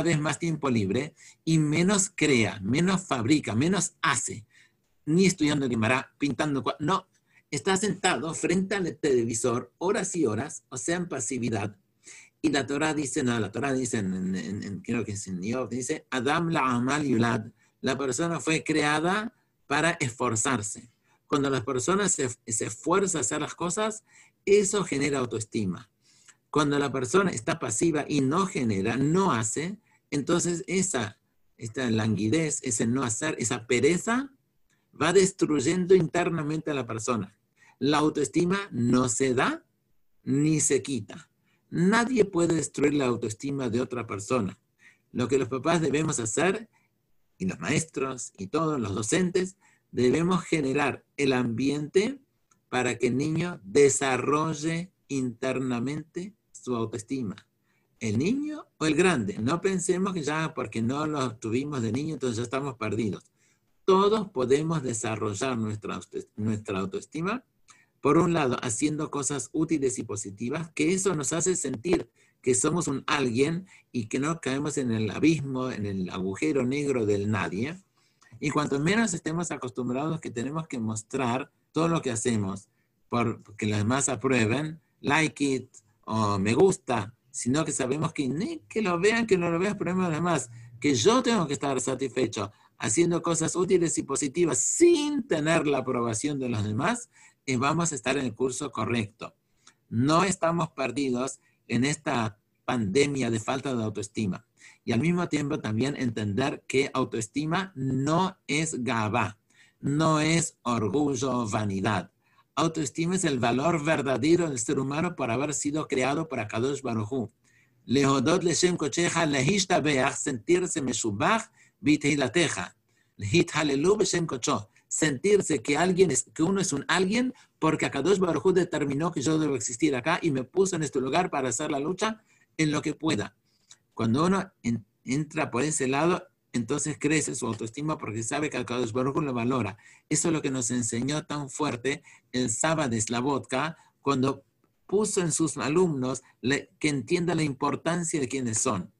vez más tiempo libre y menos crea, menos fabrica, menos hace, ni estudiando Guimara, pintando, no, está sentado frente al televisor horas y horas, o sea, en pasividad. Y la Torah dice, no, la Torah dice, en, creo que es en dice, Adam la amal yulad, la persona fue creada para esforzarse. Cuando las personas se, se esfuerzan a hacer las cosas, eso genera autoestima. Cuando la persona está pasiva y no genera, no hace, entonces esa, esta languidez, ese no hacer, esa pereza, va destruyendo internamente a la persona. La autoestima no se da ni se quita. Nadie puede destruir la autoestima de otra persona. Lo que los papás debemos hacer y los maestros y todos los docentes, debemos generar el ambiente para que el niño desarrolle internamente su autoestima. ¿El niño o el grande? No pensemos que ya porque no lo tuvimos de niño, entonces ya estamos perdidos. Todos podemos desarrollar nuestra, nuestra autoestima, por un lado, haciendo cosas útiles y positivas, que eso nos hace sentir que somos un alguien y que no caemos en el abismo, en el agujero negro del nadie. Y cuanto menos estemos acostumbrados que tenemos que mostrar todo lo que hacemos por que los demás aprueben, like it o me gusta, sino que sabemos que ni que lo vean, que no lo vean, problema de demás, que yo tengo que estar satisfecho haciendo cosas útiles y positivas sin tener la aprobación de los demás, vamos a estar en el curso correcto. No estamos perdidos en esta pandemia de falta de autoestima. Y al mismo tiempo también entender que autoestima no es gaba, no es orgullo vanidad. Autoestima es el valor verdadero del ser humano por haber sido creado por Akadosh Baruchu. Lehodot leshem kocheja beach, sentirse meshubach bitehilateja. Lehit halelu beshem kocho sentirse que alguien es, que uno es un alguien porque Akadosh Baruj determinó que yo debo existir acá y me puso en este lugar para hacer la lucha en lo que pueda. Cuando uno entra por ese lado, entonces crece su autoestima porque sabe que Akadosh Baruj lo valora. Eso es lo que nos enseñó tan fuerte el sábado de Slavotka cuando puso en sus alumnos que entienda la importancia de quienes son.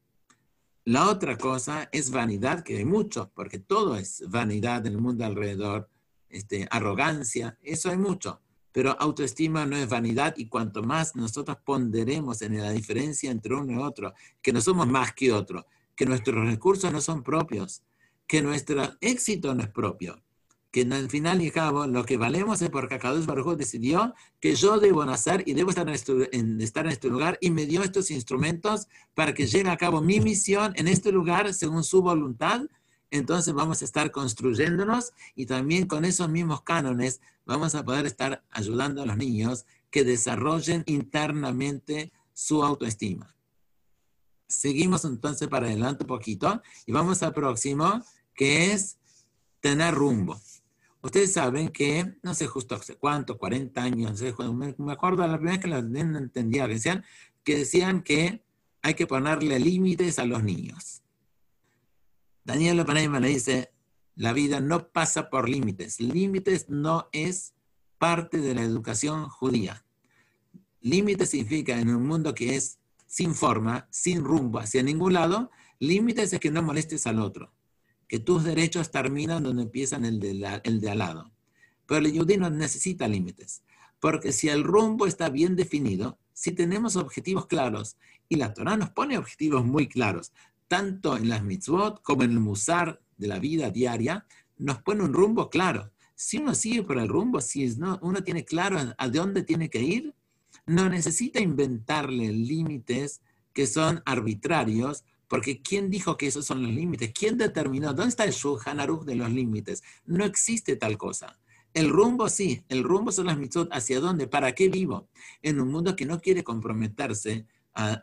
La otra cosa es vanidad, que hay mucho, porque todo es vanidad en el mundo alrededor, este, arrogancia, eso hay mucho. Pero autoestima no es vanidad y cuanto más nosotros ponderemos en la diferencia entre uno y otro, que no somos más que otro, que nuestros recursos no son propios, que nuestro éxito no es propio, que al final y cabo lo que valemos es porque Akadosh Baruj decidió que yo debo nacer y debo estar en, este, en, estar en este lugar y me dio estos instrumentos para que llegue a cabo mi misión en este lugar según su voluntad. Entonces vamos a estar construyéndonos y también con esos mismos cánones vamos a poder estar ayudando a los niños que desarrollen internamente su autoestima. Seguimos entonces para adelante un poquito y vamos al próximo, que es tener rumbo. Ustedes saben que, no sé justo hace cuánto, 40 años, me acuerdo la primera vez que la entendía, decían que decían que hay que ponerle límites a los niños. Daniel Lepanema le dice, la vida no pasa por límites. Límites no es parte de la educación judía. Límites significa en un mundo que es sin forma, sin rumbo, hacia ningún lado, límites es que no molestes al otro que tus derechos terminan donde empiezan el de, el de al lado. Pero el yudí no necesita límites, porque si el rumbo está bien definido, si tenemos objetivos claros, y la Torah nos pone objetivos muy claros, tanto en las mitzvot como en el musar de la vida diaria, nos pone un rumbo claro. Si uno sigue por el rumbo, si uno tiene claro a dónde tiene que ir, no necesita inventarle límites que son arbitrarios porque ¿quién dijo que esos son los límites? ¿Quién determinó? ¿Dónde está el Shulchan Aruch de los límites? No existe tal cosa. El rumbo sí, el rumbo son las mitzvot. ¿Hacia dónde? ¿Para qué vivo? En un mundo que no quiere comprometerse a,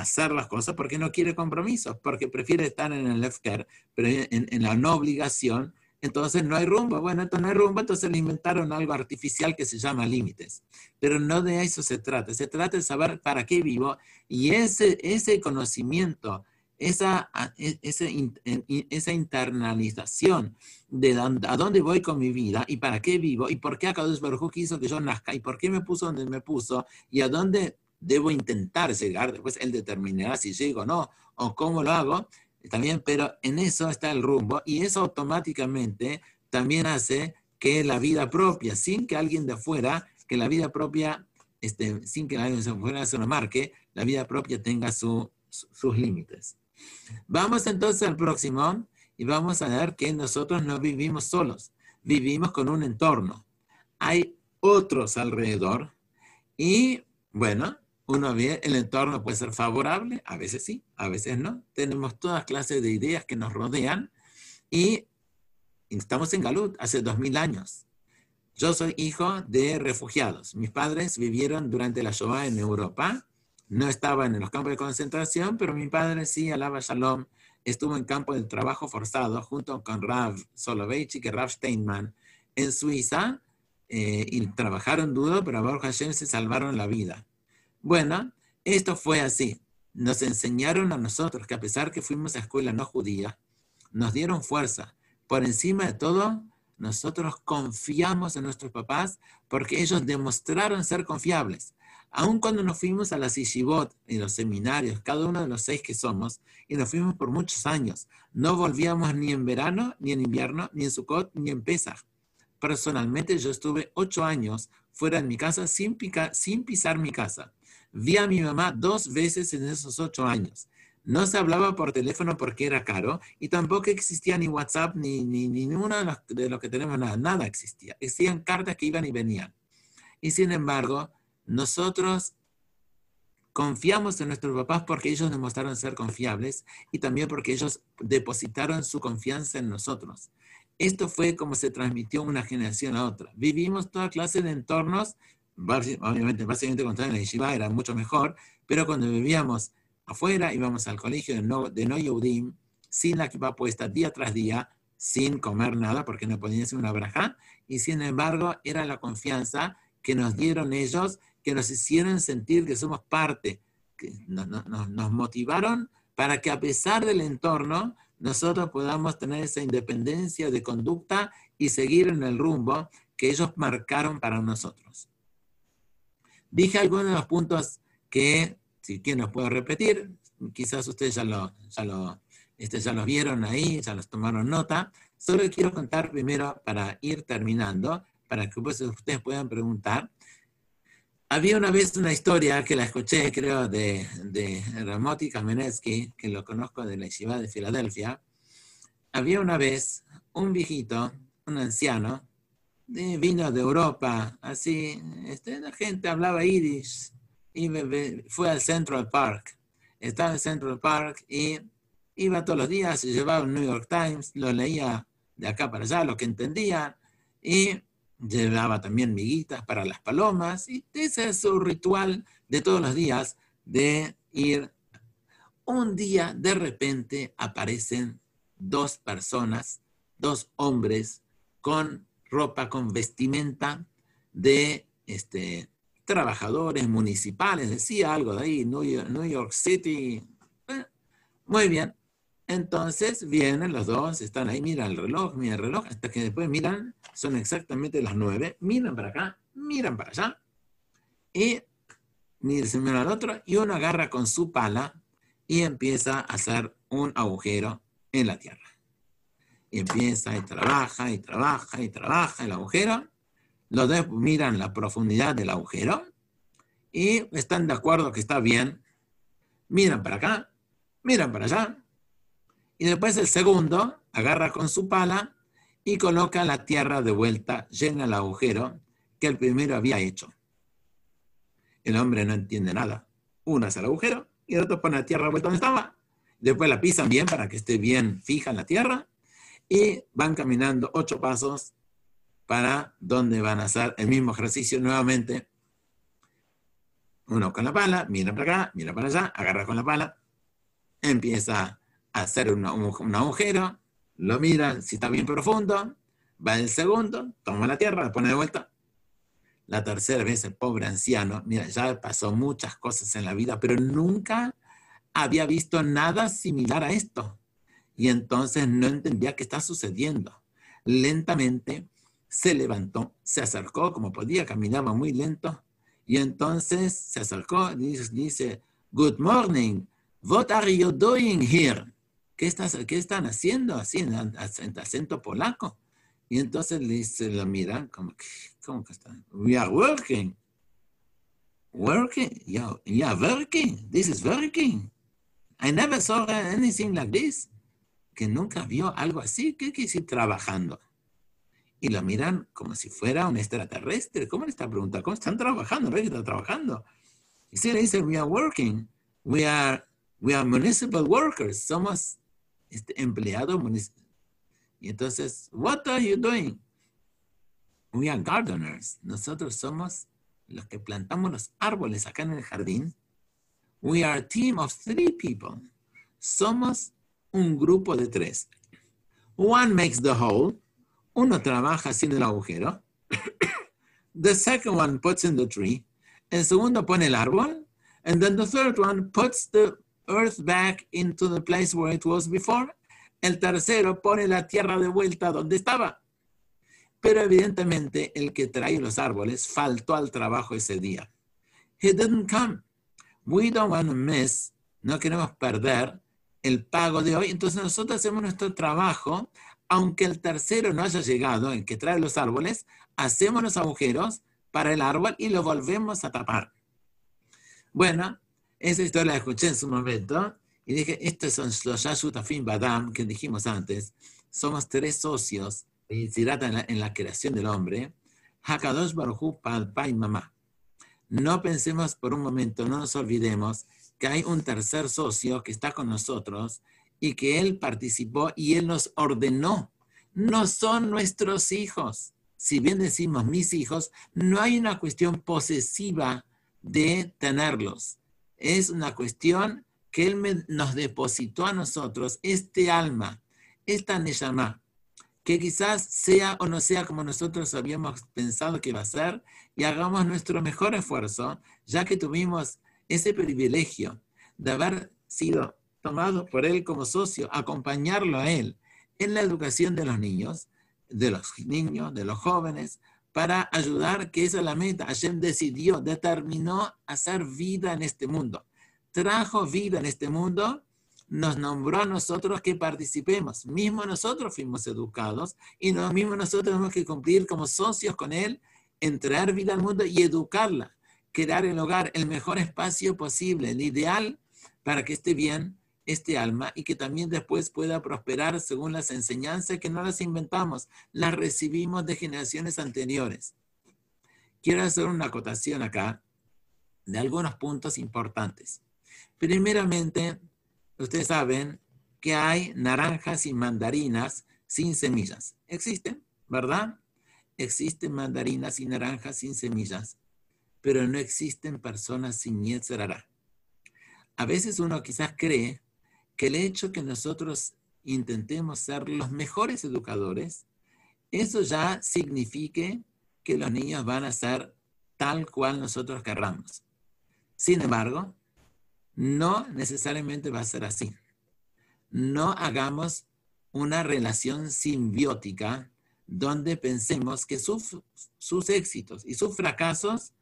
hacer las cosas porque no quiere compromisos, porque prefiere estar en el Efker, pero en, en, la no obligación, entonces no hay rumbo. Bueno, entonces no hay rumbo, entonces le inventaron algo artificial que se llama límites. Pero no de eso se trata, se trata de saber para qué vivo y ese, ese conocimiento esa, e, esa internalización de a dónde voy con mi vida y para qué vivo y por qué Akadosh Baruj quiso que yo nazca y por qué me puso donde me puso y a dónde debo intentar llegar. Después él determinará si llego o no o cómo lo hago también, pero en eso está el rumbo y eso automáticamente también hace que la vida propia, sin que alguien de afuera, que la vida propia, este, sin que alguien de afuera se lo marque, la vida propia tenga sus límites. Vamos entonces al próximo y vamos a ver que nosotros no vivimos solos, vivimos con un entorno. Hay otros alrededor y bueno, uno ve, el entorno puede ser favorable, a veces sí, a veces no. Tenemos todas clases de ideas que nos rodean y estamos en Galut hace dos mil años. Yo soy hijo de refugiados. Mis padres vivieron durante la Shoah en Europa no estaba en los campos de concentración, pero mi padre sí, alaba Shalom, estuvo en campo de trabajo forzado junto con Rav Soloveitchik y Rav Steinman en Suiza eh, y trabajaron duro, pero Baruch Hashem se salvaron la vida. Bueno, esto fue así. Nos enseñaron a nosotros que a pesar que fuimos a escuela no judía, nos dieron fuerza. Por encima de todo, nosotros confiamos en nuestros papás porque ellos demostraron ser confiables. Aun cuando nos fuimos a las Ishibot y los seminarios, cada uno de los seis que somos, y nos fuimos por muchos años, no volvíamos ni en verano, ni en invierno, ni en Sukkot, ni en Pesach. Personalmente yo estuve ocho años fuera de mi casa sin, pisar mi casa. Vi a mi mamá dos veces en esos ocho años. No se hablaba por teléfono porque era caro y tampoco existía ni WhatsApp ni, ni, ni ninguno de los, de los que tenemos nada. Nada existía. Existían cartas que iban y venían. Y sin embargo, nosotros confiamos en nuestros papás porque ellos demostraron ser confiables y también porque ellos depositaron su confianza en nosotros. Esto fue como se transmitió una generación a otra. Vivimos toda clase de entornos, obviamente, básicamente cuando en la yeshiva era mucho mejor, pero cuando vivíamos afuera, íbamos al colegio de no, de no sin la equipa puesta día tras día, sin comer nada porque no podían hacer una braja, y sin embargo era la confianza que nos dieron ellos que nos hicieron sentir que somos parte, que nos, motivaron para que a pesar del entorno, nosotros podamos tener esa independencia de conducta y seguir en el rumbo que ellos marcaron para nosotros. Dije algunos de los puntos que, si quieren los puedo repetir, quizás ustedes ya lo, ya lo, este, ya los vieron ahí, ya los tomaron nota. Solo quiero contar primero para ir terminando, para que ustedes puedan preguntar. Había una vez una historia que la escuché, creo, de, de Ramoti Kamenetsky, que lo conozco de la ciudad de Filadelfia. Había una vez un viejito, un anciano, vino de Europa, así, este, la gente hablaba iris y fue al Central Park. Estaba en Central Park y iba todos los días, llevaba el New York Times, lo leía de acá para allá, lo que entendía, y llevaba también miguitas para las palomas, y ese es su ritual de todos los días de ir. Un día, de repente, aparecen dos personas, dos hombres con ropa, con vestimenta de este, trabajadores municipales, decía algo de ahí, New York, City. muy bien. Entonces vienen los dos, están ahí, miran el reloj, miran el reloj, hasta que después miran, son exactamente las nueve, miran para acá, miran para allá, y se miran al otro, y uno agarra con su pala y empieza a hacer un agujero en la tierra. Y empieza y trabaja y trabaja y trabaja el agujero. Los dos miran la profundidad del agujero y están de acuerdo que está bien. Miran para acá, miran para allá. Y después el segundo agarra con su pala y coloca la tierra de vuelta, llena el agujero que el primero había hecho. El hombre no entiende nada. Uno hace el agujero y el otro pone la tierra de vuelta donde estaba. Después la pisan bien para que esté bien fija en la tierra y van caminando ocho pasos para donde van a hacer el mismo ejercicio nuevamente. Uno con la pala, mira para acá, mira para allá, agarra con la pala, empieza hacer un, agujero, lo mira si está bien profundo, va el segundo, toma la tierra, la pone de vuelta. La tercera vez el pobre anciano, mira, ya pasó muchas cosas en la vida, pero nunca había visto nada similar a esto. Y entonces no entendía qué está sucediendo. Lentamente se levantó, se acercó como podía, caminaba muy lento, y entonces se acercó y dice, Good morning, what are you doing here? ¿Qué, estás, qué están haciendo así en, acento polaco? Y entonces le dice, lo mira, como que, ¿cómo que están? We are working. Working? Yeah, yeah, working. This is working. I never saw anything like this. Que nunca vio algo así. ¿Qué quiere decir trabajando? y lo miran como si fuera un extraterrestre. ¿Cómo le está preguntando? ¿Cómo están trabajando? ¿No están trabajando? Y si le dicen, we are working, we are, we are municipal workers, somos este, empleados municipales. Y entonces, what are you doing? We are gardeners. Nosotros somos los que plantamos los árboles acá en el jardín. We are a team of three people. Somos un grupo de tres. One makes the whole, uno trabaja haciendo el agujero. the second one puts in the tree. El segundo pone el árbol. And then the third one puts the earth back into the place where it was before. El tercero pone la tierra de vuelta donde estaba. Pero evidentemente el que trae los árboles faltó al trabajo ese día. He didn't come. We don't want to miss, no queremos perder el pago de hoy. Entonces nosotros hacemos nuestro trabajo aunque el tercero no haya llegado, el que trae los árboles, hacemos los agujeros para el árbol y lo volvemos a tapar. Bueno, esa historia la escuché en su momento y dije, estos son los Yashutafim Badam que dijimos antes. Somos tres socios en la, en la creación del hombre. Hakadosh Baruchu Padpa y Mamá. No pensemos por un momento, no nos olvidemos que hay un tercer socio que está con nosotros y que Él participó y Él nos ordenó. No son nuestros hijos. Si bien decimos mis hijos, no hay una cuestión posesiva de tenerlos. Es una cuestión que Él nos depositó a nosotros, este alma, esta Neshama, que quizás sea o no sea como nosotros habíamos pensado que iba a ser, y hagamos nuestro mejor esfuerzo, ya que tuvimos ese privilegio de haber sido tomado por él como socio, acompañarlo a él en la educación de los niños, de los niños, de los jóvenes, para ayudar, que esa es la meta. Hashem decidió, determinó hacer vida en este mundo. Trajo vida en este mundo, nos nombró a nosotros que participemos. Mismo nosotros fuimos educados y lo mismo nosotros tenemos que cumplir como socios con Él en traer vida al mundo y educarla, crear el hogar, el mejor espacio posible, el ideal para que esté bien este alma y que también después pueda prosperar según las enseñanzas que no las inventamos, las recibimos de generaciones anteriores. Quiero hacer una acotación acá de algunos puntos importantes. Primeramente, ustedes saben que hay naranjas y mandarinas sin semillas. Existen, ¿verdad? Existen mandarinas y naranjas sin semillas, pero no existen personas sin Yetzerara. A veces uno quizás cree que el hecho que nosotros intentemos ser los mejores educadores, eso ya signifique que los niños van a ser tal cual nosotros querramos. Sin embargo, no necesariamente va a ser así. No hagamos una relación simbiótica donde pensemos que sus éxitos y sus fracasos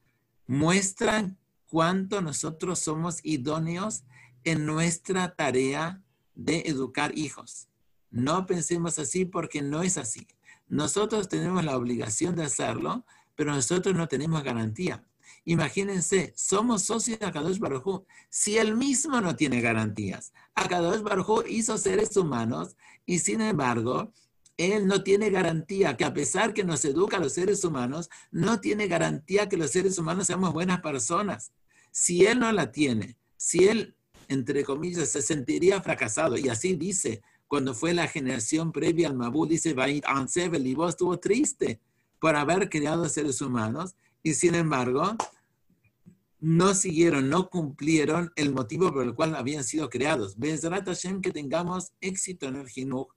muestran cuánto nosotros somos idóneos en nuestra tarea de educar hijos. No pensemos así porque no es así. Nosotros tenemos la obligación de hacerlo, pero nosotros no tenemos garantía. Imagínense, somos socios de Akadosh Baruj Si él mismo no tiene garantías, Akadosh Baruj hizo seres humanos y sin embargo, él no tiene garantía que a pesar que nos educa a los seres humanos, no tiene garantía que los seres humanos seamos buenas personas. Si él no la tiene, si él entre comillas, se sentiría fracasado. Y así dice, cuando fue la generación previa al Mabú, dice, el Ibo estuvo triste por haber creado seres humanos y sin embargo no siguieron, no cumplieron el motivo por el cual habían sido creados. Bezrat Hashem que tengamos éxito en el Jinuj,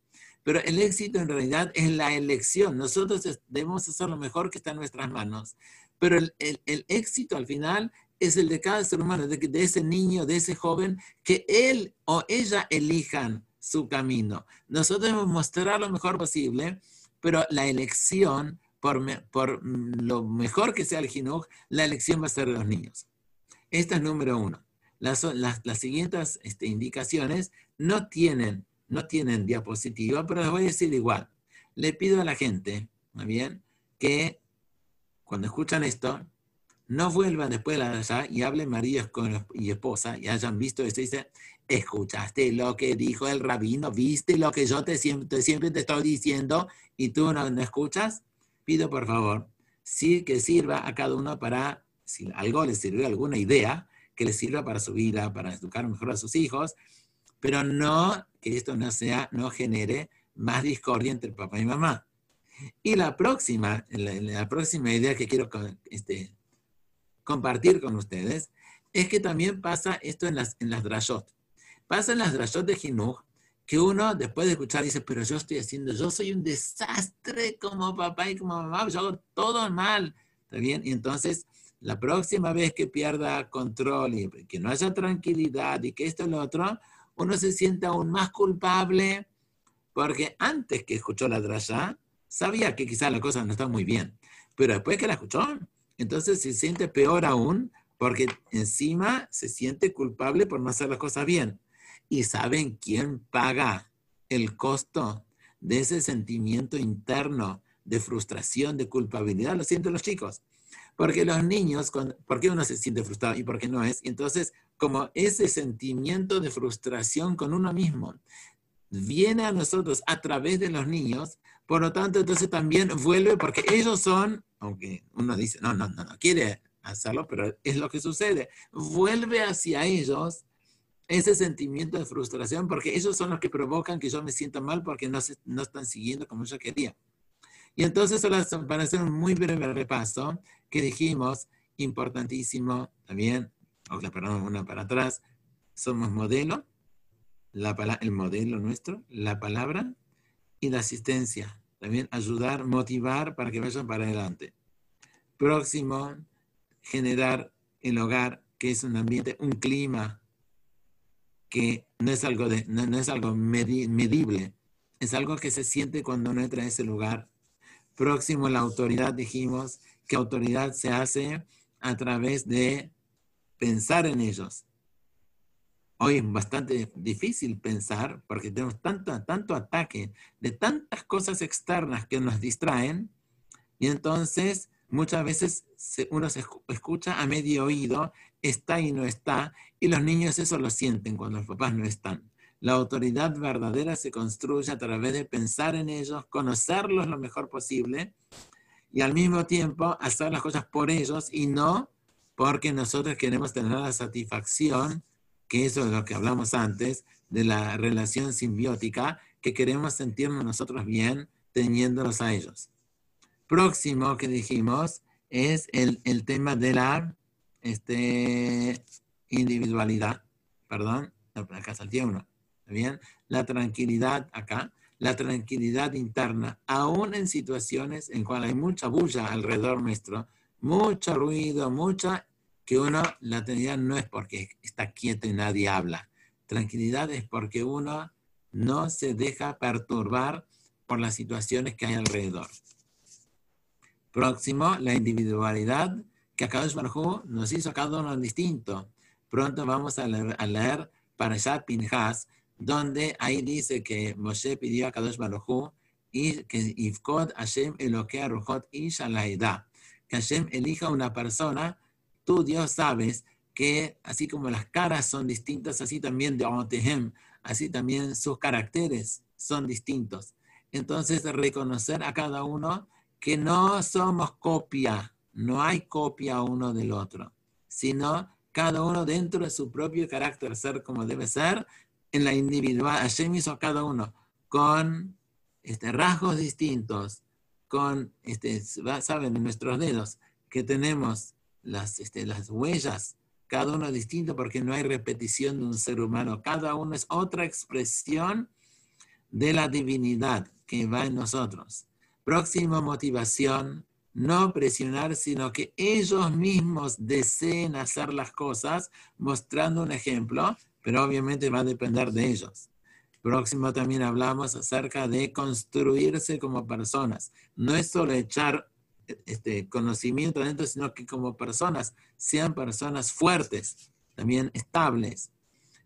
pero el éxito en realidad es la elección. Nosotros debemos hacer lo mejor que está en nuestras manos, pero el, el éxito al final es el de cada ser humano, de, ese niño, de ese joven, que él o ella elijan su camino. Nosotros debemos mostrar lo mejor posible, pero la elección, por, por lo mejor que sea el jinuj, la elección va a ser de los niños. Esta es número uno. Las, las, las siguientes este, indicaciones no tienen, no tienen diapositiva, pero les voy a decir igual. Le pido a la gente, bien? Que cuando escuchan esto, no vuelvan después de la allá y hablen maridos con y esposa y hayan visto esto y escuchaste lo que dijo el rabino, viste lo que yo te siempre, siempre te estoy diciendo y tú no, escuchas, pido por favor, sí que sirva a cada uno para, si algo les sirvió, alguna idea, que les sirva para su vida, para educar mejor a sus hijos, pero no que esto no sea, no genere más discordia entre papá y mamá. Y la próxima, la próxima idea que quiero este, compartir con ustedes es que también pasa esto en las, en las drashot. Pasa en las drashot de Jinuj que uno después de escuchar dice, pero yo estoy haciendo, yo soy un desastre como papá y como mamá, yo hago todo mal. ¿Está bien? Y entonces, la próxima vez que pierda control y que no haya tranquilidad y que esto y lo otro, uno se siente aún más culpable porque antes que escuchó la drasha, sabía que quizás la cosa no está muy bien. Pero después que la escuchó, entonces se siente peor aún porque encima se siente culpable por no hacer las cosas bien. ¿Y saben quién paga el costo de ese sentimiento interno de frustración, de culpabilidad? Lo sienten los chicos. Porque los niños, ¿por qué uno se siente frustrado y por qué no es? Entonces, como ese sentimiento de frustración con uno mismo viene a nosotros a través de los niños, por lo tanto, entonces también vuelve porque ellos son aunque uno dice, no, no, no, no quiere hacerlo, pero es lo que sucede. Vuelve hacia ellos ese sentimiento de frustración porque ellos son los que provocan que yo me sienta mal porque no, no están siguiendo como yo quería. Y entonces, para hacer un muy breve repaso, que dijimos, importantísimo también, o perdón, una para atrás, somos modelo, la, el modelo nuestro, la palabra y la asistencia. También ayudar, motivar para que vayan para adelante. Próximo, generar el hogar, que es un ambiente, un clima que no es algo, de, no, es algo medible, es algo que se siente cuando uno entra a ese lugar. Próximo, la autoridad, dijimos que autoridad se hace a través de pensar en ellos, Hoy es bastante difícil pensar porque tenemos tanto, tanto ataque de tantas cosas externas que nos distraen y entonces muchas veces uno se escucha a medio oído, está y no está, y los niños eso lo sienten cuando los papás no están. La autoridad verdadera se construye a través de pensar en ellos, conocerlos lo mejor posible y al mismo tiempo hacer las cosas por ellos y no porque nosotros queremos tener la satisfacción, que eso es lo que hablamos antes, de la relación simbiótica, que queremos sentirnos nosotros bien teniéndolos a ellos. Próximo que dijimos es el, el tema de la este, individualidad, perdón, acá salté uno, bien? La tranquilidad acá, la tranquilidad interna, aún en situaciones en cuales hay mucha bulla alrededor nuestro, mucho ruido, mucha, que uno, la tranquilidad no es porque está quieto y nadie habla. Tranquilidad es porque uno no se deja perturbar por las situaciones que hay alrededor. Próximo, la individualidad que Akadosh Baruj nos hizo cada uno distinto. Pronto vamos a leer, a leer Parashat Pinhas, donde ahí dice que Moshe pidió a Kadosh Baruj y que Ifkod Hashem Eloquea Ruchot Ish. Que Hashem elija una persona, tú Dios sabes que así como las caras son distintas, así también de Otehem, así también sus caracteres son distintos. Entonces, reconocer a cada uno que no somos copia, no hay copia uno del otro, sino cada uno dentro de su propio carácter, ser como debe ser, en la individual. Hashem hizo a cada uno con este, rasgos distintos, con, este, saben, en nuestros dedos, que tenemos las, este, las huellas, cada uno distinto porque no hay repetición de un ser humano, cada uno es otra expresión de la divinidad que va en nosotros. Próxima motivación, no presionar, sino que ellos mismos deseen hacer las cosas mostrando un ejemplo, pero obviamente va a depender de ellos. Próximo también hablamos acerca de construirse como personas. No es solo echar este, conocimiento adentro, sino que como personas sean personas fuertes, también estables.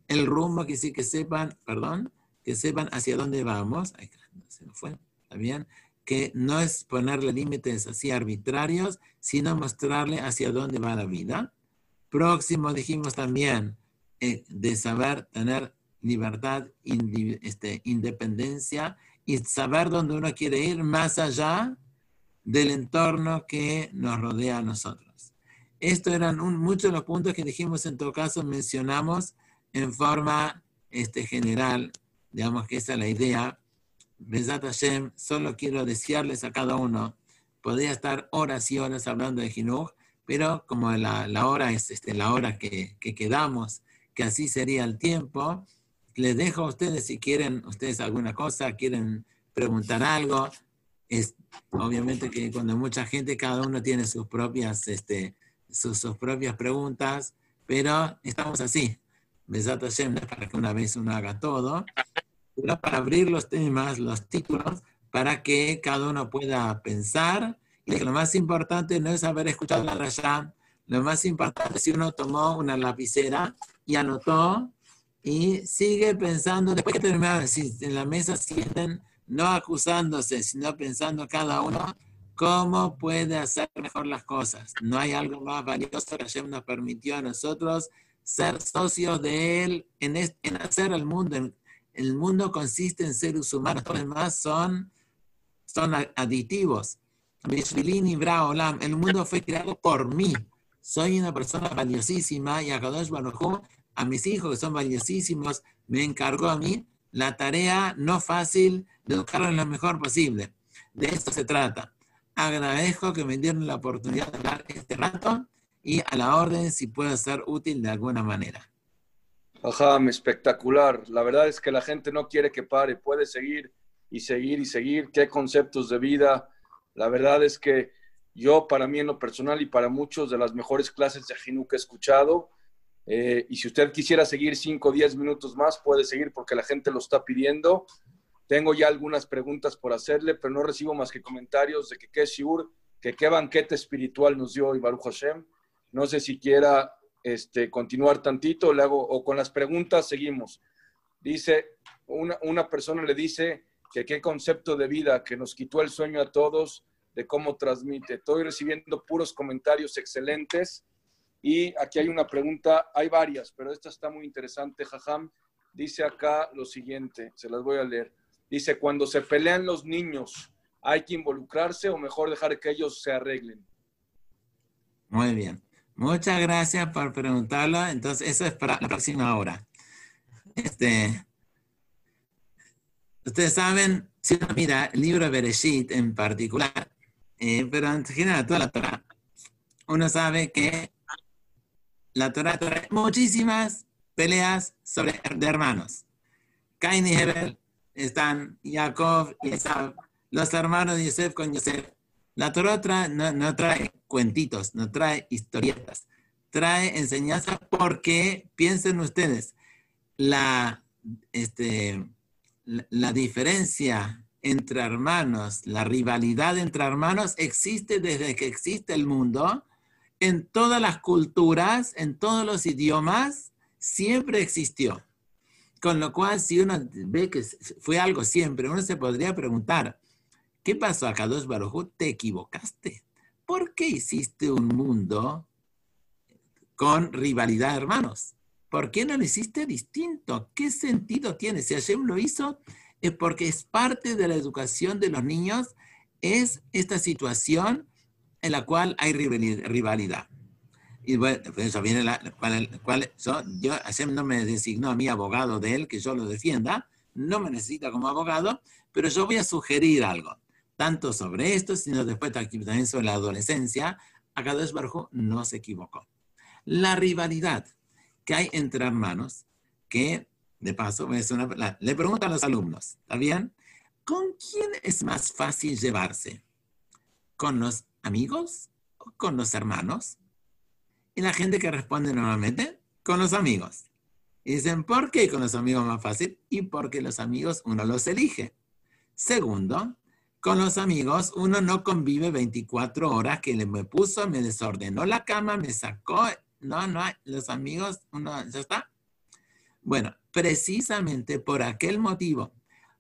El rumbo que sí que sepan, perdón, que sepan hacia dónde vamos. Ay, se nos fue, ¿está bien? Que no es ponerle límites así arbitrarios, sino mostrarle hacia dónde va la vida. Próximo dijimos también eh, de saber tener libertad, este, independencia y saber dónde uno quiere ir más allá del entorno que nos rodea a nosotros. Estos eran muchos de los puntos que dijimos, en todo caso mencionamos en forma este, general Digamos que esa es la idea. Besat Hashem, solo quiero desearles a cada uno. Podría estar horas y horas hablando de Jinuj, pero como la, la hora es este, la hora que, que, quedamos, que así sería el tiempo, les dejo a ustedes si quieren ustedes alguna cosa, quieren preguntar algo. Es, obviamente que cuando mucha gente, cada uno tiene sus propias, este, sus, sus propias preguntas, pero estamos así. Besat Hashem para que una vez uno haga todo para abrir los temas, los títulos, para que cada uno pueda pensar. Y lo más importante no es haber escuchado la raya, lo más importante es si uno tomó una lapicera y anotó y sigue pensando, después que terminaron, si en la mesa sienten, no acusándose, sino pensando cada uno cómo puede hacer mejor las cosas. No hay algo más valioso que Hashem nos permitió a nosotros ser socios de Él en, en hacer el mundo, en el mundo consiste en seres humanos, los demás son, son aditivos. El mundo fue creado por mí. Soy una persona valiosísima y a Kadosh Baruj a mis hijos que son valiosísimos, me encargó a mí la tarea no fácil de educarlos lo mejor posible. De esto se trata. Agradezco que me dieron la oportunidad de hablar este rato y a la orden si puedo ser útil de alguna manera. Ajá, espectacular. La verdad es que la gente no quiere que pare, puede seguir y seguir y seguir. Qué conceptos de vida. La verdad es que yo, para mí en lo personal y para muchos de las mejores clases de Jinu que he escuchado, eh, y si usted quisiera seguir 5 o 10 minutos más, puede seguir porque la gente lo está pidiendo. Tengo ya algunas preguntas por hacerle, pero no recibo más que comentarios de que qué Shiur, que qué banquete espiritual nos dio hoy Baruch Hashem. No sé si quiera este, continuar tantito, le hago, o con las preguntas seguimos. Dice, una, una persona le dice que qué concepto de vida, que nos quitó el sueño a todos, de cómo transmite. Estoy recibiendo puros comentarios excelentes. Y aquí hay una pregunta, hay varias, pero esta está muy interesante, Jajam. dice acá lo siguiente, se las voy a leer. Dice, cuando se pelean los niños, ¿hay que involucrarse o mejor dejar que ellos se arreglen? Muy bien. Muchas gracias por preguntarlo. Entonces, eso es para la próxima hora. Este, ustedes saben, si uno mira el libro de Bereshit en particular, eh, pero en general toda la Torah, uno sabe que la Torah trae muchísimas peleas sobre de hermanos. Cain y Hebel están Jacob y Esab, los hermanos de Yosef con Yosef. La Torah no, trae cuentitos, no trae historietas, trae enseñanza porque piensen ustedes, la, este, la diferencia entre hermanos, la rivalidad entre hermanos existe desde que existe el mundo, en todas las culturas, en todos los idiomas, siempre existió. Con lo cual, si uno ve que fue algo siempre, uno se podría preguntar, ¿qué pasó a Kadosh Baruj ¿Te equivocaste? ¿Por qué hiciste un mundo con rivalidad, hermanos? ¿Por qué no lo hiciste distinto? ¿Qué sentido tiene? Si Hashem lo hizo, es porque es parte de la educación de los niños, es esta situación en la cual hay rivalidad. Y bueno, eso viene la, cual, yo, Hashem no me designó a mí abogado de él, que yo lo defienda, no me necesita como abogado, pero yo voy a sugerir algo, tanto sobre esto, sino después también sobre la adolescencia. Akadosh Barjo no se equivocó. La rivalidad que hay entre hermanos, que de paso es una, le pregunto a los alumnos, ¿está bien? ¿Con quién es más fácil llevarse? ¿Con los amigos o con los hermanos? Y la gente que responde normalmente, con los amigos. Y dicen, ¿por qué con los amigos más fácil? Y porque los amigos uno los elige. Segundo, con los amigos uno no convive 24 horas que le me puso, me desordenó la cama, me sacó. No, no, los amigos, uno, ya está. Bueno, precisamente por aquel motivo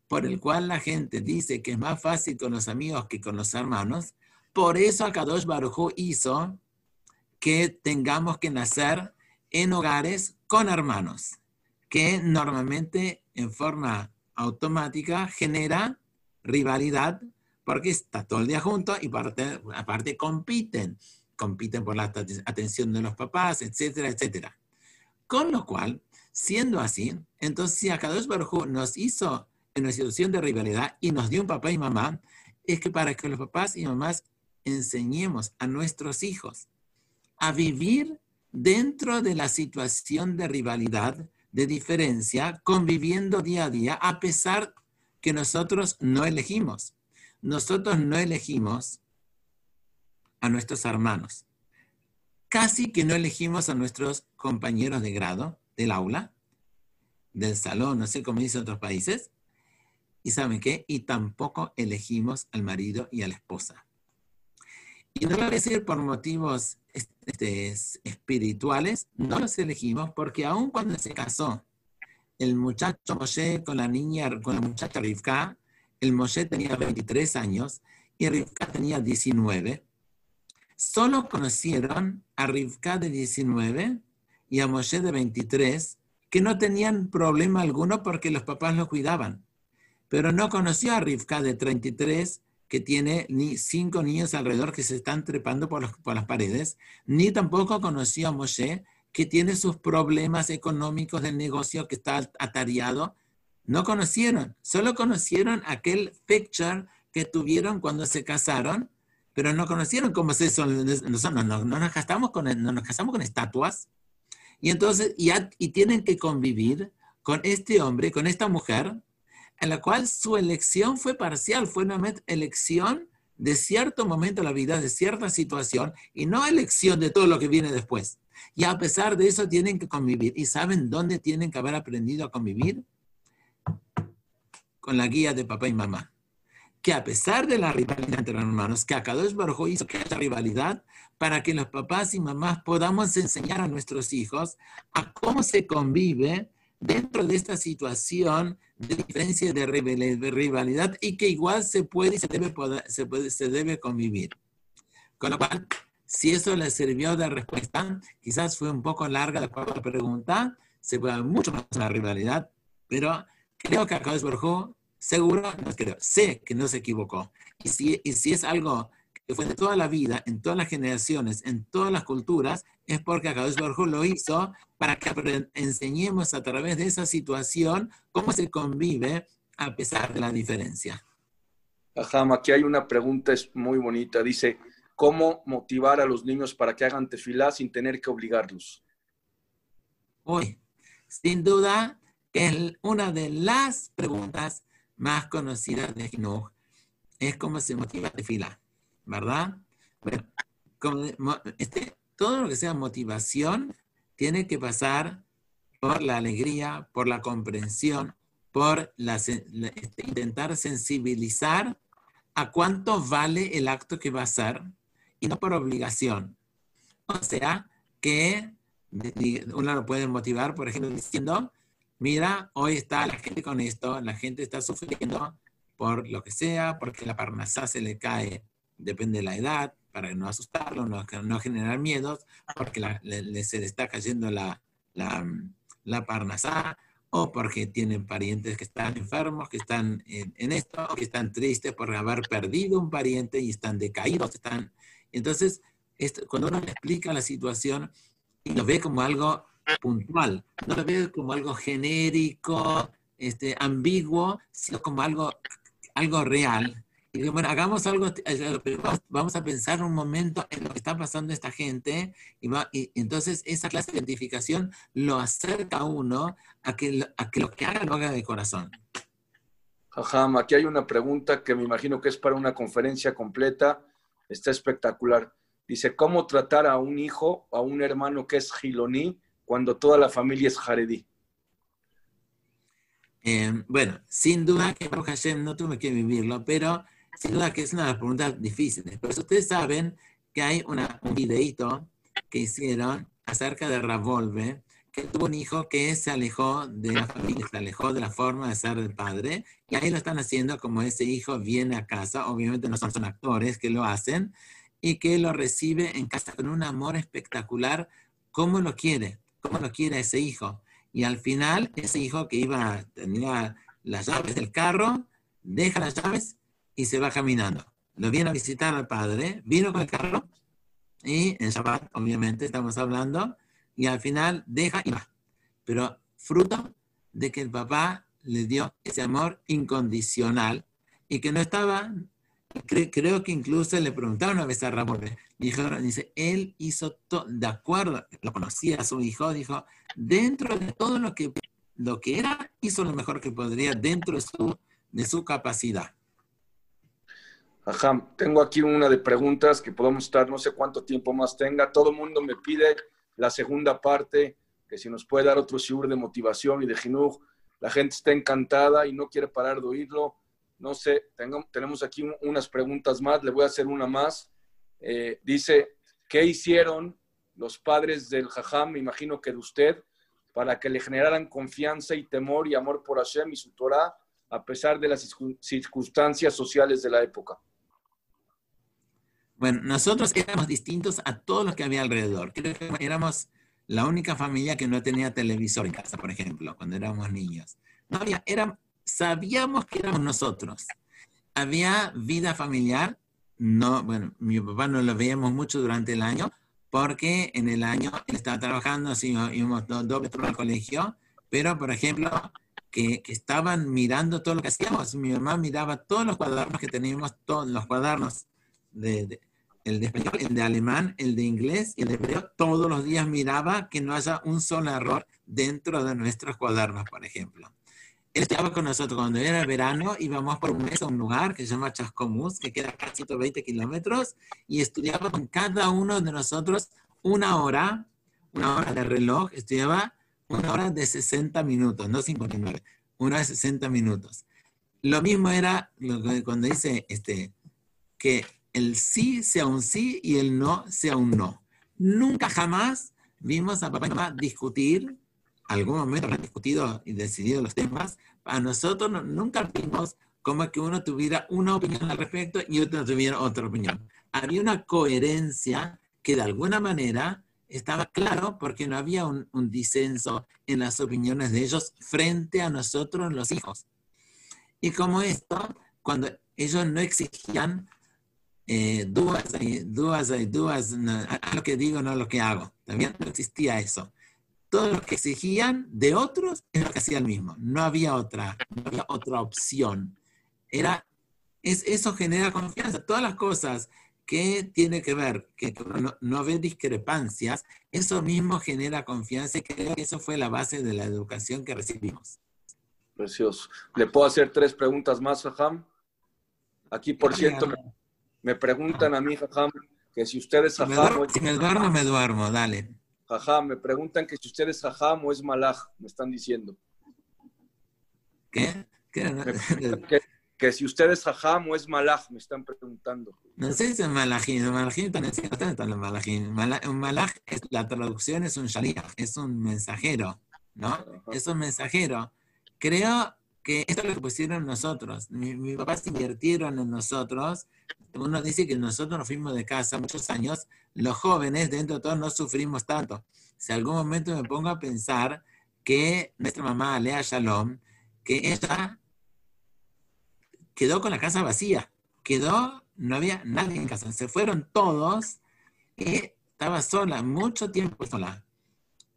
por el cual la gente dice que es más fácil con los amigos que con los hermanos, por eso Akadosh Baruj hizo que tengamos que nacer en hogares con hermanos, que normalmente en forma automática genera rivalidad porque está todo el día juntos y aparte, aparte compiten, compiten por la atención de los papás, etcétera, etcétera. Con lo cual, siendo así, entonces si Akadosh Baruj nos hizo en una situación de rivalidad y nos dio un papá y mamá, es que para que los papás y mamás enseñemos a nuestros hijos a vivir dentro de la situación de rivalidad, de diferencia, conviviendo día a día, a pesar que nosotros no elegimos. Nosotros no elegimos a nuestros hermanos. Casi que no elegimos a nuestros compañeros de grado del aula, del salón, no sé cómo dicen otros países. ¿Y saben qué? Y tampoco elegimos al marido y a la esposa. Y no lo voy a decir por motivos este, espirituales, no los elegimos porque aun cuando se casó el muchacho Moshe con la niña, con la muchacha Rivka, el Moshe tenía 23 años y Rivka tenía 19. Solo conocieron a Rivka de 19 y a Moshe de 23, que no tenían problema alguno porque los papás los cuidaban. Pero no conoció a Rivka de 33 que tiene ni cinco niños alrededor que se están trepando por, las paredes, ni tampoco conoció a Moshe, que tiene sus problemas económicos del negocio que está atareado. No conocieron, solo conocieron aquel picture que tuvieron cuando se casaron, pero no conocieron cómo se son. No, no, nos casamos con, no nos casamos estatuas. Y entonces, y, y tienen que convivir con este hombre, con esta mujer, en la cual su elección fue parcial, fue una elección de cierto momento de la vida, de cierta situación, y no elección de todo lo que viene después. Y a pesar de eso tienen que convivir. ¿Y saben dónde tienen que haber aprendido a convivir? Con la guía de papá y mamá. Que a pesar de la rivalidad entre hermanos, que Akadosh Baruj hizo que haya rivalidad para que los papás y mamás podamos enseñar a nuestros hijos a cómo se convive dentro de esta situación de diferencia de rivalidad y que igual se puede y se debe, se puede, se debe convivir. Con lo cual, si eso le sirvió de respuesta, quizás fue un poco larga la pregunta, se puede mucho más la rivalidad, pero creo que Akadosh Baruj seguro, no creo, sé que no se equivocó. Y si, y si es algo que fue de toda la vida, en todas las generaciones, en todas las culturas, es porque Akadosh Baruj lo hizo para que enseñemos a través de esa situación cómo se convive a pesar de la diferencia. Ajá, aquí hay una pregunta es muy bonita. Dice, ¿cómo motivar a los niños para que hagan tefilá sin tener que obligarlos? Hoy, sin duda, es una de las preguntas más conocidas de Jinuj. Es cómo se motiva a tefilá, ¿verdad? Bueno, este, todo lo que sea motivación tiene que pasar por la alegría, por la comprensión, por este, intentar sensibilizar a cuánto vale el acto que va a hacer y no por obligación. O sea, que uno lo puede motivar, por ejemplo, diciendo, mira, hoy está la gente con esto, la gente está sufriendo por lo que sea, porque la parnasá se le cae, depende de la edad, para no asustarlo, no, no generar miedos, porque se le está cayendo la, la, la parnasá, o porque tienen parientes que están enfermos, que están en, esto, o que están tristes por haber perdido un pariente y están decaídos. Están... Entonces, esto, cuando uno le explica la situación y lo ve como algo puntual, no lo ve como algo genérico, este, ambiguo, sino como algo, algo real, bueno, hagamos algo, eh, vamos a pensar un momento en lo que está pasando esta gente, y, va, y entonces esa clase de identificación lo acerca a uno a que, a que lo que haga lo haga de corazón. Jajam, aquí hay una pregunta que me imagino que es para una conferencia completa, está espectacular. Dice, ¿cómo tratar a un hijo, a un hermano que es giloní, cuando toda la familia es jaredí? Eh, bueno, sin duda que Hashem no tuve que vivirlo, pero sin duda que es una de las preguntas difíciles. Pero ustedes saben que hay una, un videito que hicieron acerca de Ravolve, que tuvo un hijo que se alejó de la familia, se alejó de la forma de ser del padre, y ahí lo están haciendo como ese hijo viene a casa, obviamente no son, son actores que lo hacen, y que lo recibe en casa con un amor espectacular, como lo quiere, como lo quiere ese hijo. Y al final, ese hijo que iba, tenía las llaves del carro, deja las llaves y se va caminando. Lo viene a visitar al padre, vino con el carro y en Shabbat, obviamente, estamos hablando, y al final deja y va. Pero fruto de que el papá le dio ese amor incondicional y que no estaba, creo que incluso le preguntaron una vez a Ramón, dijo, dice, él hizo todo, de acuerdo, lo conocía a su hijo, dijo, dentro de todo lo que, lo que era, hizo lo mejor que podría dentro de su, de su capacidad. Ajá, tengo aquí una de preguntas que podemos estar, no sé cuánto tiempo más tenga. Todo el mundo me pide la segunda parte, que si nos puede dar otro shiur de motivación y de jinuj. La gente está encantada y no quiere parar de oírlo. No sé, tenemos aquí unas preguntas más, le voy a hacer una más. Eh, dice, ¿qué hicieron los padres del Jajam, me imagino que de usted, para que le generaran confianza y temor y amor por Hashem y su Torah, a pesar de las circunstancias sociales de la época? Bueno, nosotros éramos distintos a todos los que había alrededor. Creo que éramos la única familia que no tenía televisor en casa, por ejemplo, cuando éramos niños. No había, era, sabíamos que éramos nosotros. Había vida familiar. No, bueno, mi papá no lo veíamos mucho durante el año porque en el año él estaba trabajando, así íbamos doble turno al colegio, pero por ejemplo, que, que, estaban mirando todo lo que hacíamos. Mi mamá miraba todos los cuadernos que teníamos, todos los cuadernos de el de español, el de alemán, el de inglés y el de hebreo, todos los días miraba que no haya un solo error dentro de nuestros cuadernos, por ejemplo. Él estaba con nosotros cuando era verano, íbamos por un mes a un lugar que se llama Chascomús, que queda a 120 kilómetros, y estudiaba con cada uno de nosotros una hora, una hora de reloj, estudiaba una hora de 60 minutos, no 59, una de 60 minutos. Lo mismo era cuando dice este, que el sí sea un sí y el no sea un no. Nunca jamás vimos a papá y mamá discutir, algún momento han discutido y decidido los temas, a nosotros nunca vimos como que uno tuviera una opinión al respecto y otro tuviera otra opinión. Había una coherencia que de alguna manera estaba claro porque no había un, disenso en las opiniones de ellos frente a nosotros los hijos. Y como esto, cuando ellos no exigían eh, dudas y dudas y dudas, a lo que digo, no lo que hago. También no existía eso. Todo lo que exigían de otros es lo que hacía el mismo. No había otra, no había otra opción. Era, es, eso genera confianza. Todas las cosas que tiene que ver, que no, no ve discrepancias, eso mismo genera confianza y creo que eso fue la base de la educación que recibimos. Precioso. ¿Le puedo hacer tres preguntas más, Jajam? Aquí, por cierto, me, preguntan a mí, Jajam, que si ustedes Jajam... Si me duermo, me duermo, dale. Jajam, me preguntan que si ustedes Jajam o es Malaj, me están diciendo. ¿Qué? ¿Qué? que si usted es jajam o es malaj, me están preguntando. No sé si es malajín, malajín están los malajín. Un malaj, la traducción es un shaliach, es un mensajero, ¿no? Es un mensajero. Creo que esto es lo pusieron nosotros. Mis mi papás invirtieron en nosotros. Uno dice que nosotros nos fuimos de casa muchos años. Los jóvenes, dentro de todo, no sufrimos tanto. Si algún momento me pongo a pensar que nuestra mamá, Lea Shalom, que ella quedó con la casa vacía. Quedó, no había nadie en casa. Se fueron todos y estaba sola, mucho tiempo sola.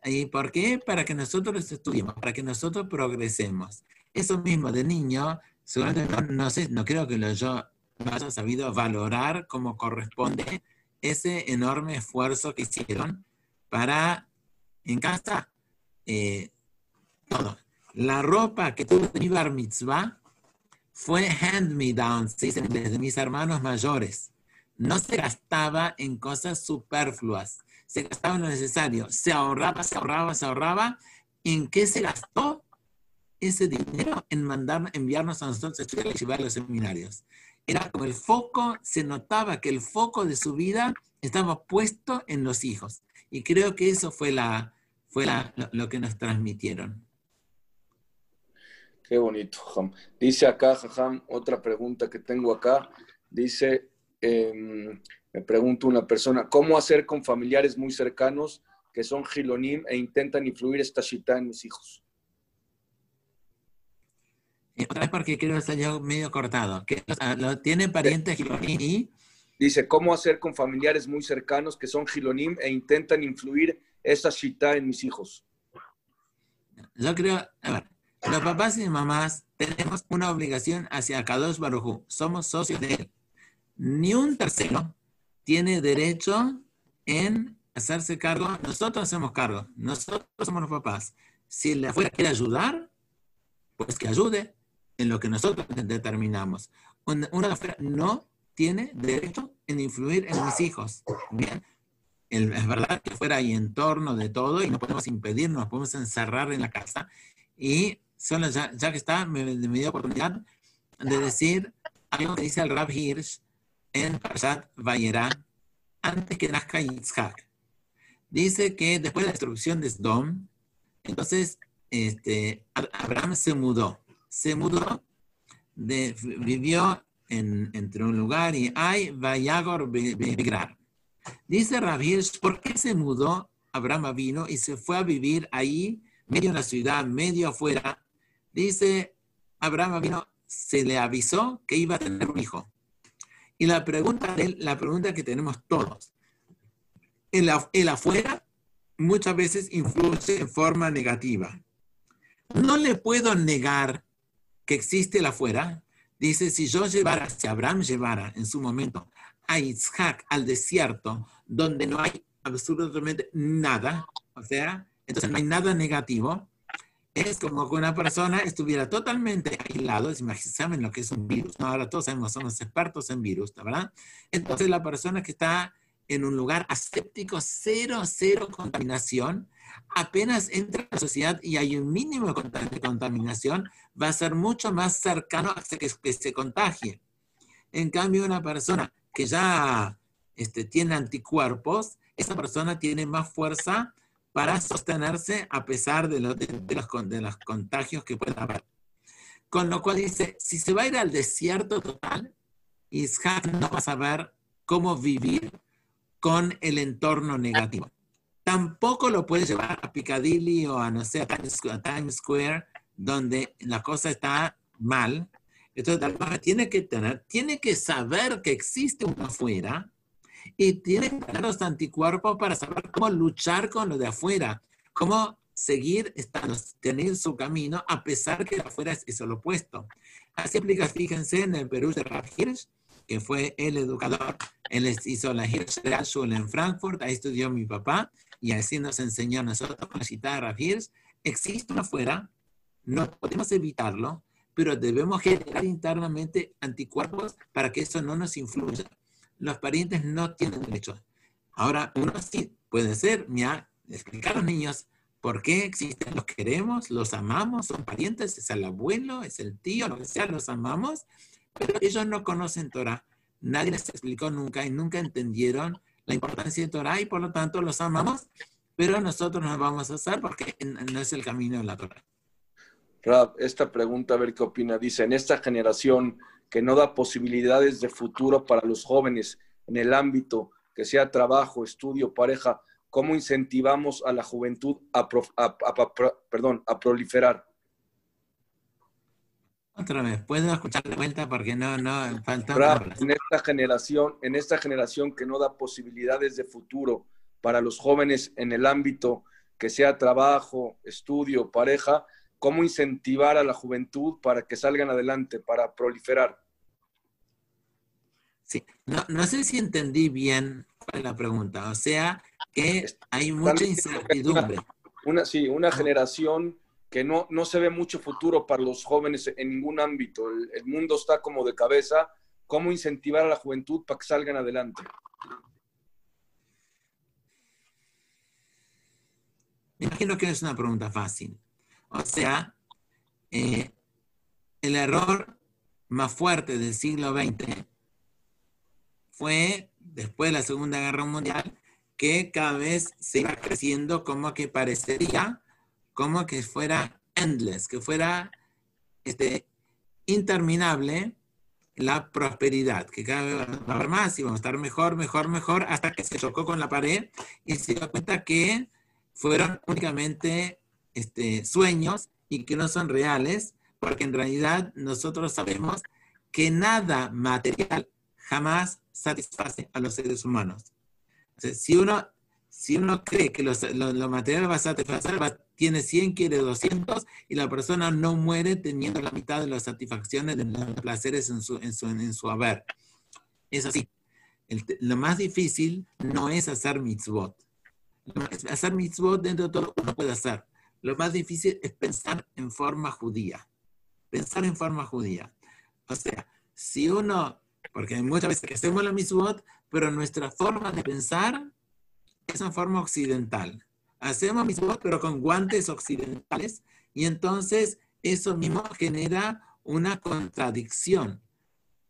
¿Y por qué? Para que nosotros estudiemos, para que nosotros progresemos. Eso mismo de niño, seguramente no, sé, no creo que lo, yo no haya sabido valorar como corresponde ese enorme esfuerzo que hicieron para, en casa, eh, todo. La ropa que tuvo mi bar mitzvah, fue hand-me-down, se dice de mis hermanos mayores. No se gastaba en cosas superfluas, se gastaba en lo necesario. Se ahorraba, se ahorraba, se ahorraba. ¿En qué se gastó ese dinero? En mandar, enviarnos a nosotros a estudiar llevar los seminarios. Era como el foco, se notaba que el foco de su vida estaba puesto en los hijos. Y creo que eso fue, la, fue lo que nos transmitieron. Qué bonito, Jajam. Dice acá, Jajam, otra pregunta que tengo acá. Dice, em, me pregunta una persona, ¿cómo hacer con familiares muy cercanos que son gilonim e intentan influir esta shita en mis hijos? Otra vez porque creo que está ya medio cortado. ¿Qué, ¿Lo tienen parientes gilonim y...? Dice, ¿cómo hacer con familiares muy cercanos que son gilonim e intentan influir esta shita en mis hijos? Yo creo, a ver, los papás y mamás tenemos una obligación hacia Kadosh Barujú. Somos socios de él. Ni un tercero tiene derecho en hacerse cargo. Nosotros hacemos cargo. Nosotros somos los papás. Si el de afuera quiere ayudar, pues que ayude en lo que nosotros determinamos. Una de afuera no tiene derecho en influir en mis hijos. Bien. es verdad que fuera hay entorno de todo y no podemos impedir, no nos podemos encerrar en la casa y solo ya, que está, me, me, dio oportunidad de decir algo que dice el Rab Hirsch en Parashat Vayera, antes que nazca Yitzhak. Dice que después de la destrucción de Sdom, entonces este, Abraham se mudó. Se mudó, de, vivió en, entre un lugar y hay Vayagor Begrar. Dice Rab Hirsch, ¿por qué se mudó Abraham vino y se fue a vivir ahí, medio en la ciudad, medio afuera, Dice, Abraham vino, se le avisó que iba a tener un hijo. Y la pregunta de la pregunta que tenemos todos, el, el afuera muchas veces influye en forma negativa. No le puedo negar que existe el afuera. Dice, si yo llevara, si Abraham llevara en su momento a Isaac al desierto, donde no hay absolutamente nada, o sea, entonces no hay nada negativo, es como que una persona estuviera totalmente aislado, saben lo que es un virus, ¿no? ahora todos sabemos, somos expertos en virus, ¿verdad? Entonces la persona que está en un lugar aséptico, cero, cero contaminación, apenas entra a la sociedad y hay un mínimo de contaminación, va a ser mucho más cercano a que, se contagie. En cambio, una persona que ya este, tiene anticuerpos, esa persona tiene más fuerza para sostenerse a pesar de, los, de, los, contagios que pueda haber. Con lo cual dice, si se va a ir al desierto total, Isaac no va a saber cómo vivir con el entorno negativo. Tampoco lo puedes llevar a Piccadilly o a, no sé, a Times Square, donde la cosa está mal. Entonces, tiene que tener, tiene que saber que existe uno afuera y tiene que tener los anticuerpos para saber cómo luchar con lo de afuera, cómo seguir estando, tener su camino a pesar que afuera es, lo opuesto. Así aplica, fíjense, en el Perú de Rav Hirsch, que fue el educador. Él hizo la Hirsch Schule en Frankfurt, ahí estudió mi papá, y así nos enseñó a nosotros Rav Hirsch. Existe afuera, no podemos evitarlo, pero debemos generar internamente anticuerpos para que eso no nos influya. Los parientes no tienen derecho. Ahora, uno sí puede ser, mira, explicar a los niños, ¿Por qué existen? Los queremos, los amamos, son parientes, es el abuelo, es el tío, lo que sea, los amamos, pero ellos no conocen Torah. Nadie les explicó nunca y nunca entendieron la importancia de Torah y por lo tanto los amamos, pero nosotros no vamos a hacer porque no es el camino de la Torah. Rab, esta pregunta, a ver qué opina. Dice, en esta generación que no da posibilidades de futuro para los jóvenes en el ámbito que sea trabajo, estudio, pareja, ¿Cómo incentivamos a la juventud a, perdón, a proliferar? Otra vez, puedo escuchar de vuelta porque no, no, falta. En esta generación, en esta generación que no da posibilidades de futuro para los jóvenes en el ámbito que sea trabajo, estudio, pareja, ¿cómo incentivar a la juventud para que salgan adelante, para proliferar? Sí, no, no sé si entendí bien cuál es la pregunta. O sea, que hay mucha incertidumbre. Una, sí, una generación que no, no se ve mucho futuro para los jóvenes en ningún ámbito. El, mundo está como de cabeza. ¿Cómo incentivar a la juventud para que salgan adelante? Me imagino que es una pregunta fácil. O sea, eh, el error más fuerte del siglo XX fue, después de la Segunda Guerra Mundial, que cada vez se iba creciendo como que parecería como que fuera endless, que fuera este, interminable la prosperidad, que cada vez va a haber más y vamos a estar mejor, mejor, mejor, hasta que se chocó con la pared y se dio cuenta que fueron únicamente este, sueños y que no son reales, porque en realidad nosotros sabemos que nada material jamás satisface a los seres humanos. Si uno, si uno cree que los, lo, material va a satisfacer, tiene 100, quiere 200, y la persona no muere teniendo la mitad de las satisfacciones, de los placeres en su, en su, en su haber. Es así. lo más difícil no es hacer mitzvot. Hacer mitzvot dentro de todo uno puede hacer. Lo más difícil es pensar en forma judía. Pensar en forma judía. O sea, si uno, porque muchas veces que hacemos la mitzvot, pero nuestra forma de pensar es una forma occidental. Hacemos mismo, pero con guantes occidentales, y entonces eso mismo genera una contradicción.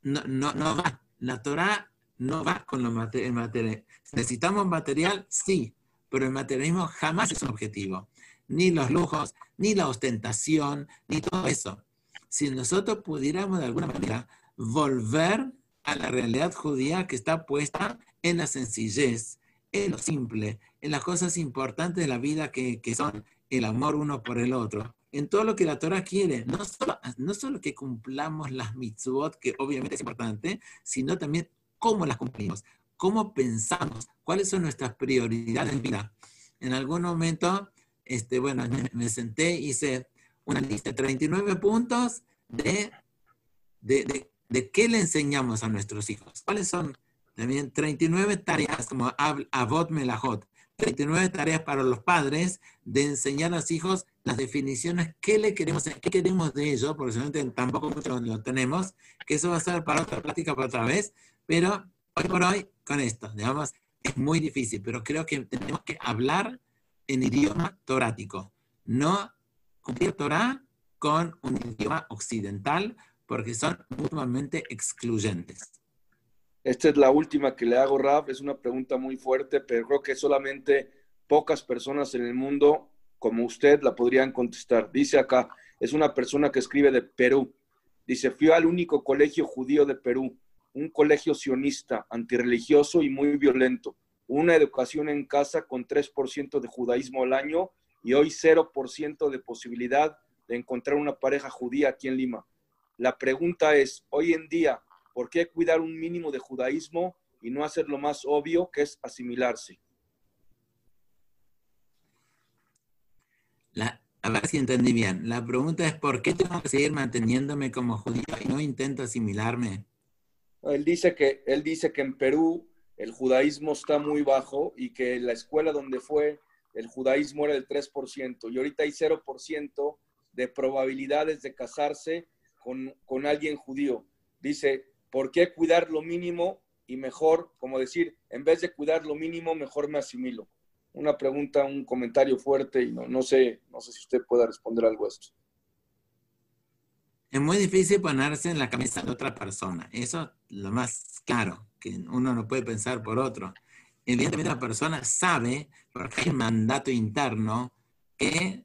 No, no, no va. La Torah no va con lo material. Necesitamos material, sí, pero el materialismo jamás es un objetivo. Ni los lujos, ni la ostentación, ni todo eso. Si nosotros pudiéramos de alguna manera volver a la realidad judía que está puesta en la sencillez, en lo simple, en las cosas importantes de la vida que, son el amor uno por el otro, en todo lo que la Torah quiere, no solo, no solo que cumplamos las mitzvot, que obviamente es importante, sino también cómo las cumplimos, cómo pensamos, cuáles son nuestras prioridades en vida. En algún momento, este, bueno, me, senté y hice una lista de 39 puntos de, de de qué le enseñamos a nuestros hijos. ¿Cuáles son? También 39 tareas, como Avot Melahot, 39 tareas para los padres de enseñar a los hijos las definiciones, qué le queremos, qué queremos de ellos, porque tampoco mucho lo tenemos, que eso va a ser para otra plática, para otra vez, pero hoy por hoy, con esto, digamos, es muy difícil, pero creo que tenemos que hablar en idioma torático, no cumplir Torah con un idioma occidental porque son mutuamente excluyentes. Esta es la última que le hago, Raf. Es una pregunta muy fuerte, pero creo que solamente pocas personas en el mundo como usted la podrían contestar. Dice acá, es una persona que escribe de Perú. Dice, fui al único colegio judío de Perú, un colegio sionista, antirreligioso y muy violento. una educación en casa con 3% de judaísmo al año y hoy 0% de posibilidad de encontrar una pareja judía aquí en Lima. La pregunta es, hoy en día, ¿por qué cuidar un mínimo de judaísmo y no hacer lo más obvio que es asimilarse? La, a ver si entendí bien. La pregunta es, ¿por qué tengo que seguir manteniéndome como judío y no intento asimilarme? Él dice que, él dice que en Perú el judaísmo está muy bajo y que la escuela donde fue el judaísmo era del 3% y ahorita hay 0% de probabilidades de casarse con, con alguien judío. Dice, ¿por qué cuidar lo mínimo y mejor, como decir, en vez de cuidar lo mínimo, mejor me asimilo? Una pregunta, un comentario fuerte y no, no sé, no sé si usted pueda responder algo a esto. Es muy difícil ponerse en la cabeza de otra persona. Eso es lo más claro, que uno no puede pensar por otro. Evidentemente la persona sabe, porque hay mandato interno, que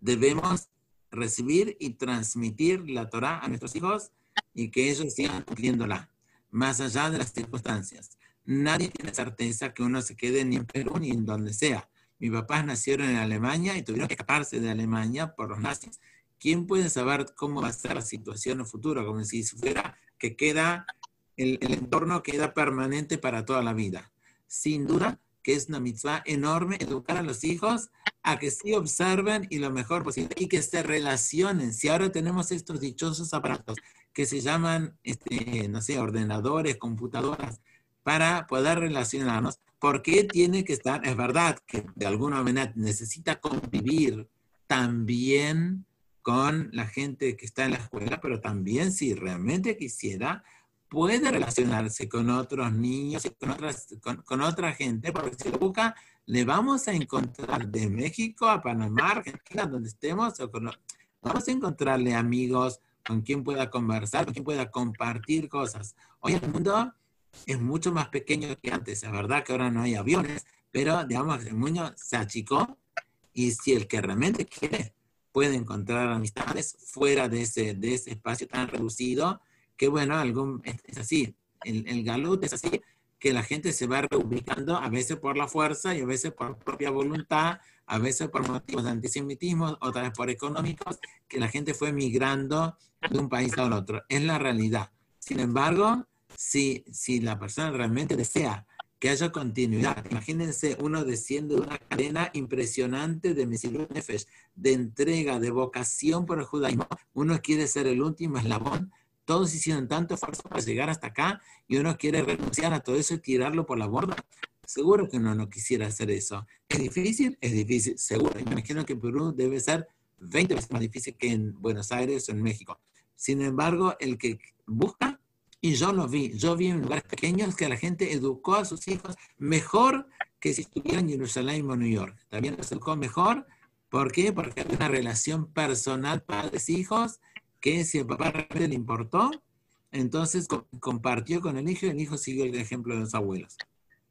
debemos recibir y transmitir la Torah a nuestros hijos y que ellos sigan cumpliéndola, más allá de las circunstancias. Nadie tiene certeza que uno se quede ni en Perú ni en donde sea. Mis papás nacieron en Alemania y tuvieron que escaparse de Alemania por los nazis. ¿quién puede saber cómo va a ser la situación en el futuro? Como si fuera que queda, el, entorno queda permanente para toda la vida. Sin duda que es una mitzvah enorme educar a los hijos a que sí observen y lo mejor posible y que se relacionen. Si ahora tenemos estos dichosos aparatos que se llaman, este, no sé, ordenadores, computadoras, para poder relacionarnos, ¿por qué tiene que estar? Es verdad que de alguna manera necesita convivir también con la gente que está en la escuela, pero también si realmente quisiera, puede relacionarse con otros niños y con, otras, con, otra gente, porque si lo busca, le vamos a encontrar de México a Panamá, Argentina, donde estemos, o vamos a encontrarle amigos con quien pueda conversar, con quien pueda compartir cosas. Hoy el mundo es mucho más pequeño que antes, es verdad que ahora no hay aviones, pero digamos, el mundo se achicó y si el que realmente quiere puede encontrar amistades fuera de ese, de ese espacio tan reducido, que bueno, algún, es, así, el, el galut es así, que la gente se va reubicando a veces por la fuerza y a veces por propia voluntad, a veces por motivos de antisemitismo, otras por económicos, que la gente fue migrando de un país a otro. Es la realidad. Sin embargo, si, si la persona realmente desea que haya continuidad. Imagínense uno desciende de una cadena impresionante de Mesirut Nefesh, de entrega, de vocación por el judaísmo. Uno quiere ser el último eslabón. Todos hicieron tanto esfuerzo para llegar hasta acá y uno quiere renunciar a todo eso y tirarlo por la borda. Seguro que uno no quisiera hacer eso. ¿Es difícil? Es difícil, seguro. Imagino que Perú debe ser 20 veces más difícil que en Buenos Aires o en México. Sin embargo, el que busca y yo lo vi, yo vi en lugares pequeños que la gente educó a sus hijos mejor que si estuvieran en Jerusalén o New York. También los educó mejor. ¿Por qué? Porque hay una relación personal padres-hijos que si el papá realmente le importó, entonces compartió con el hijo y el hijo siguió el ejemplo de los abuelos.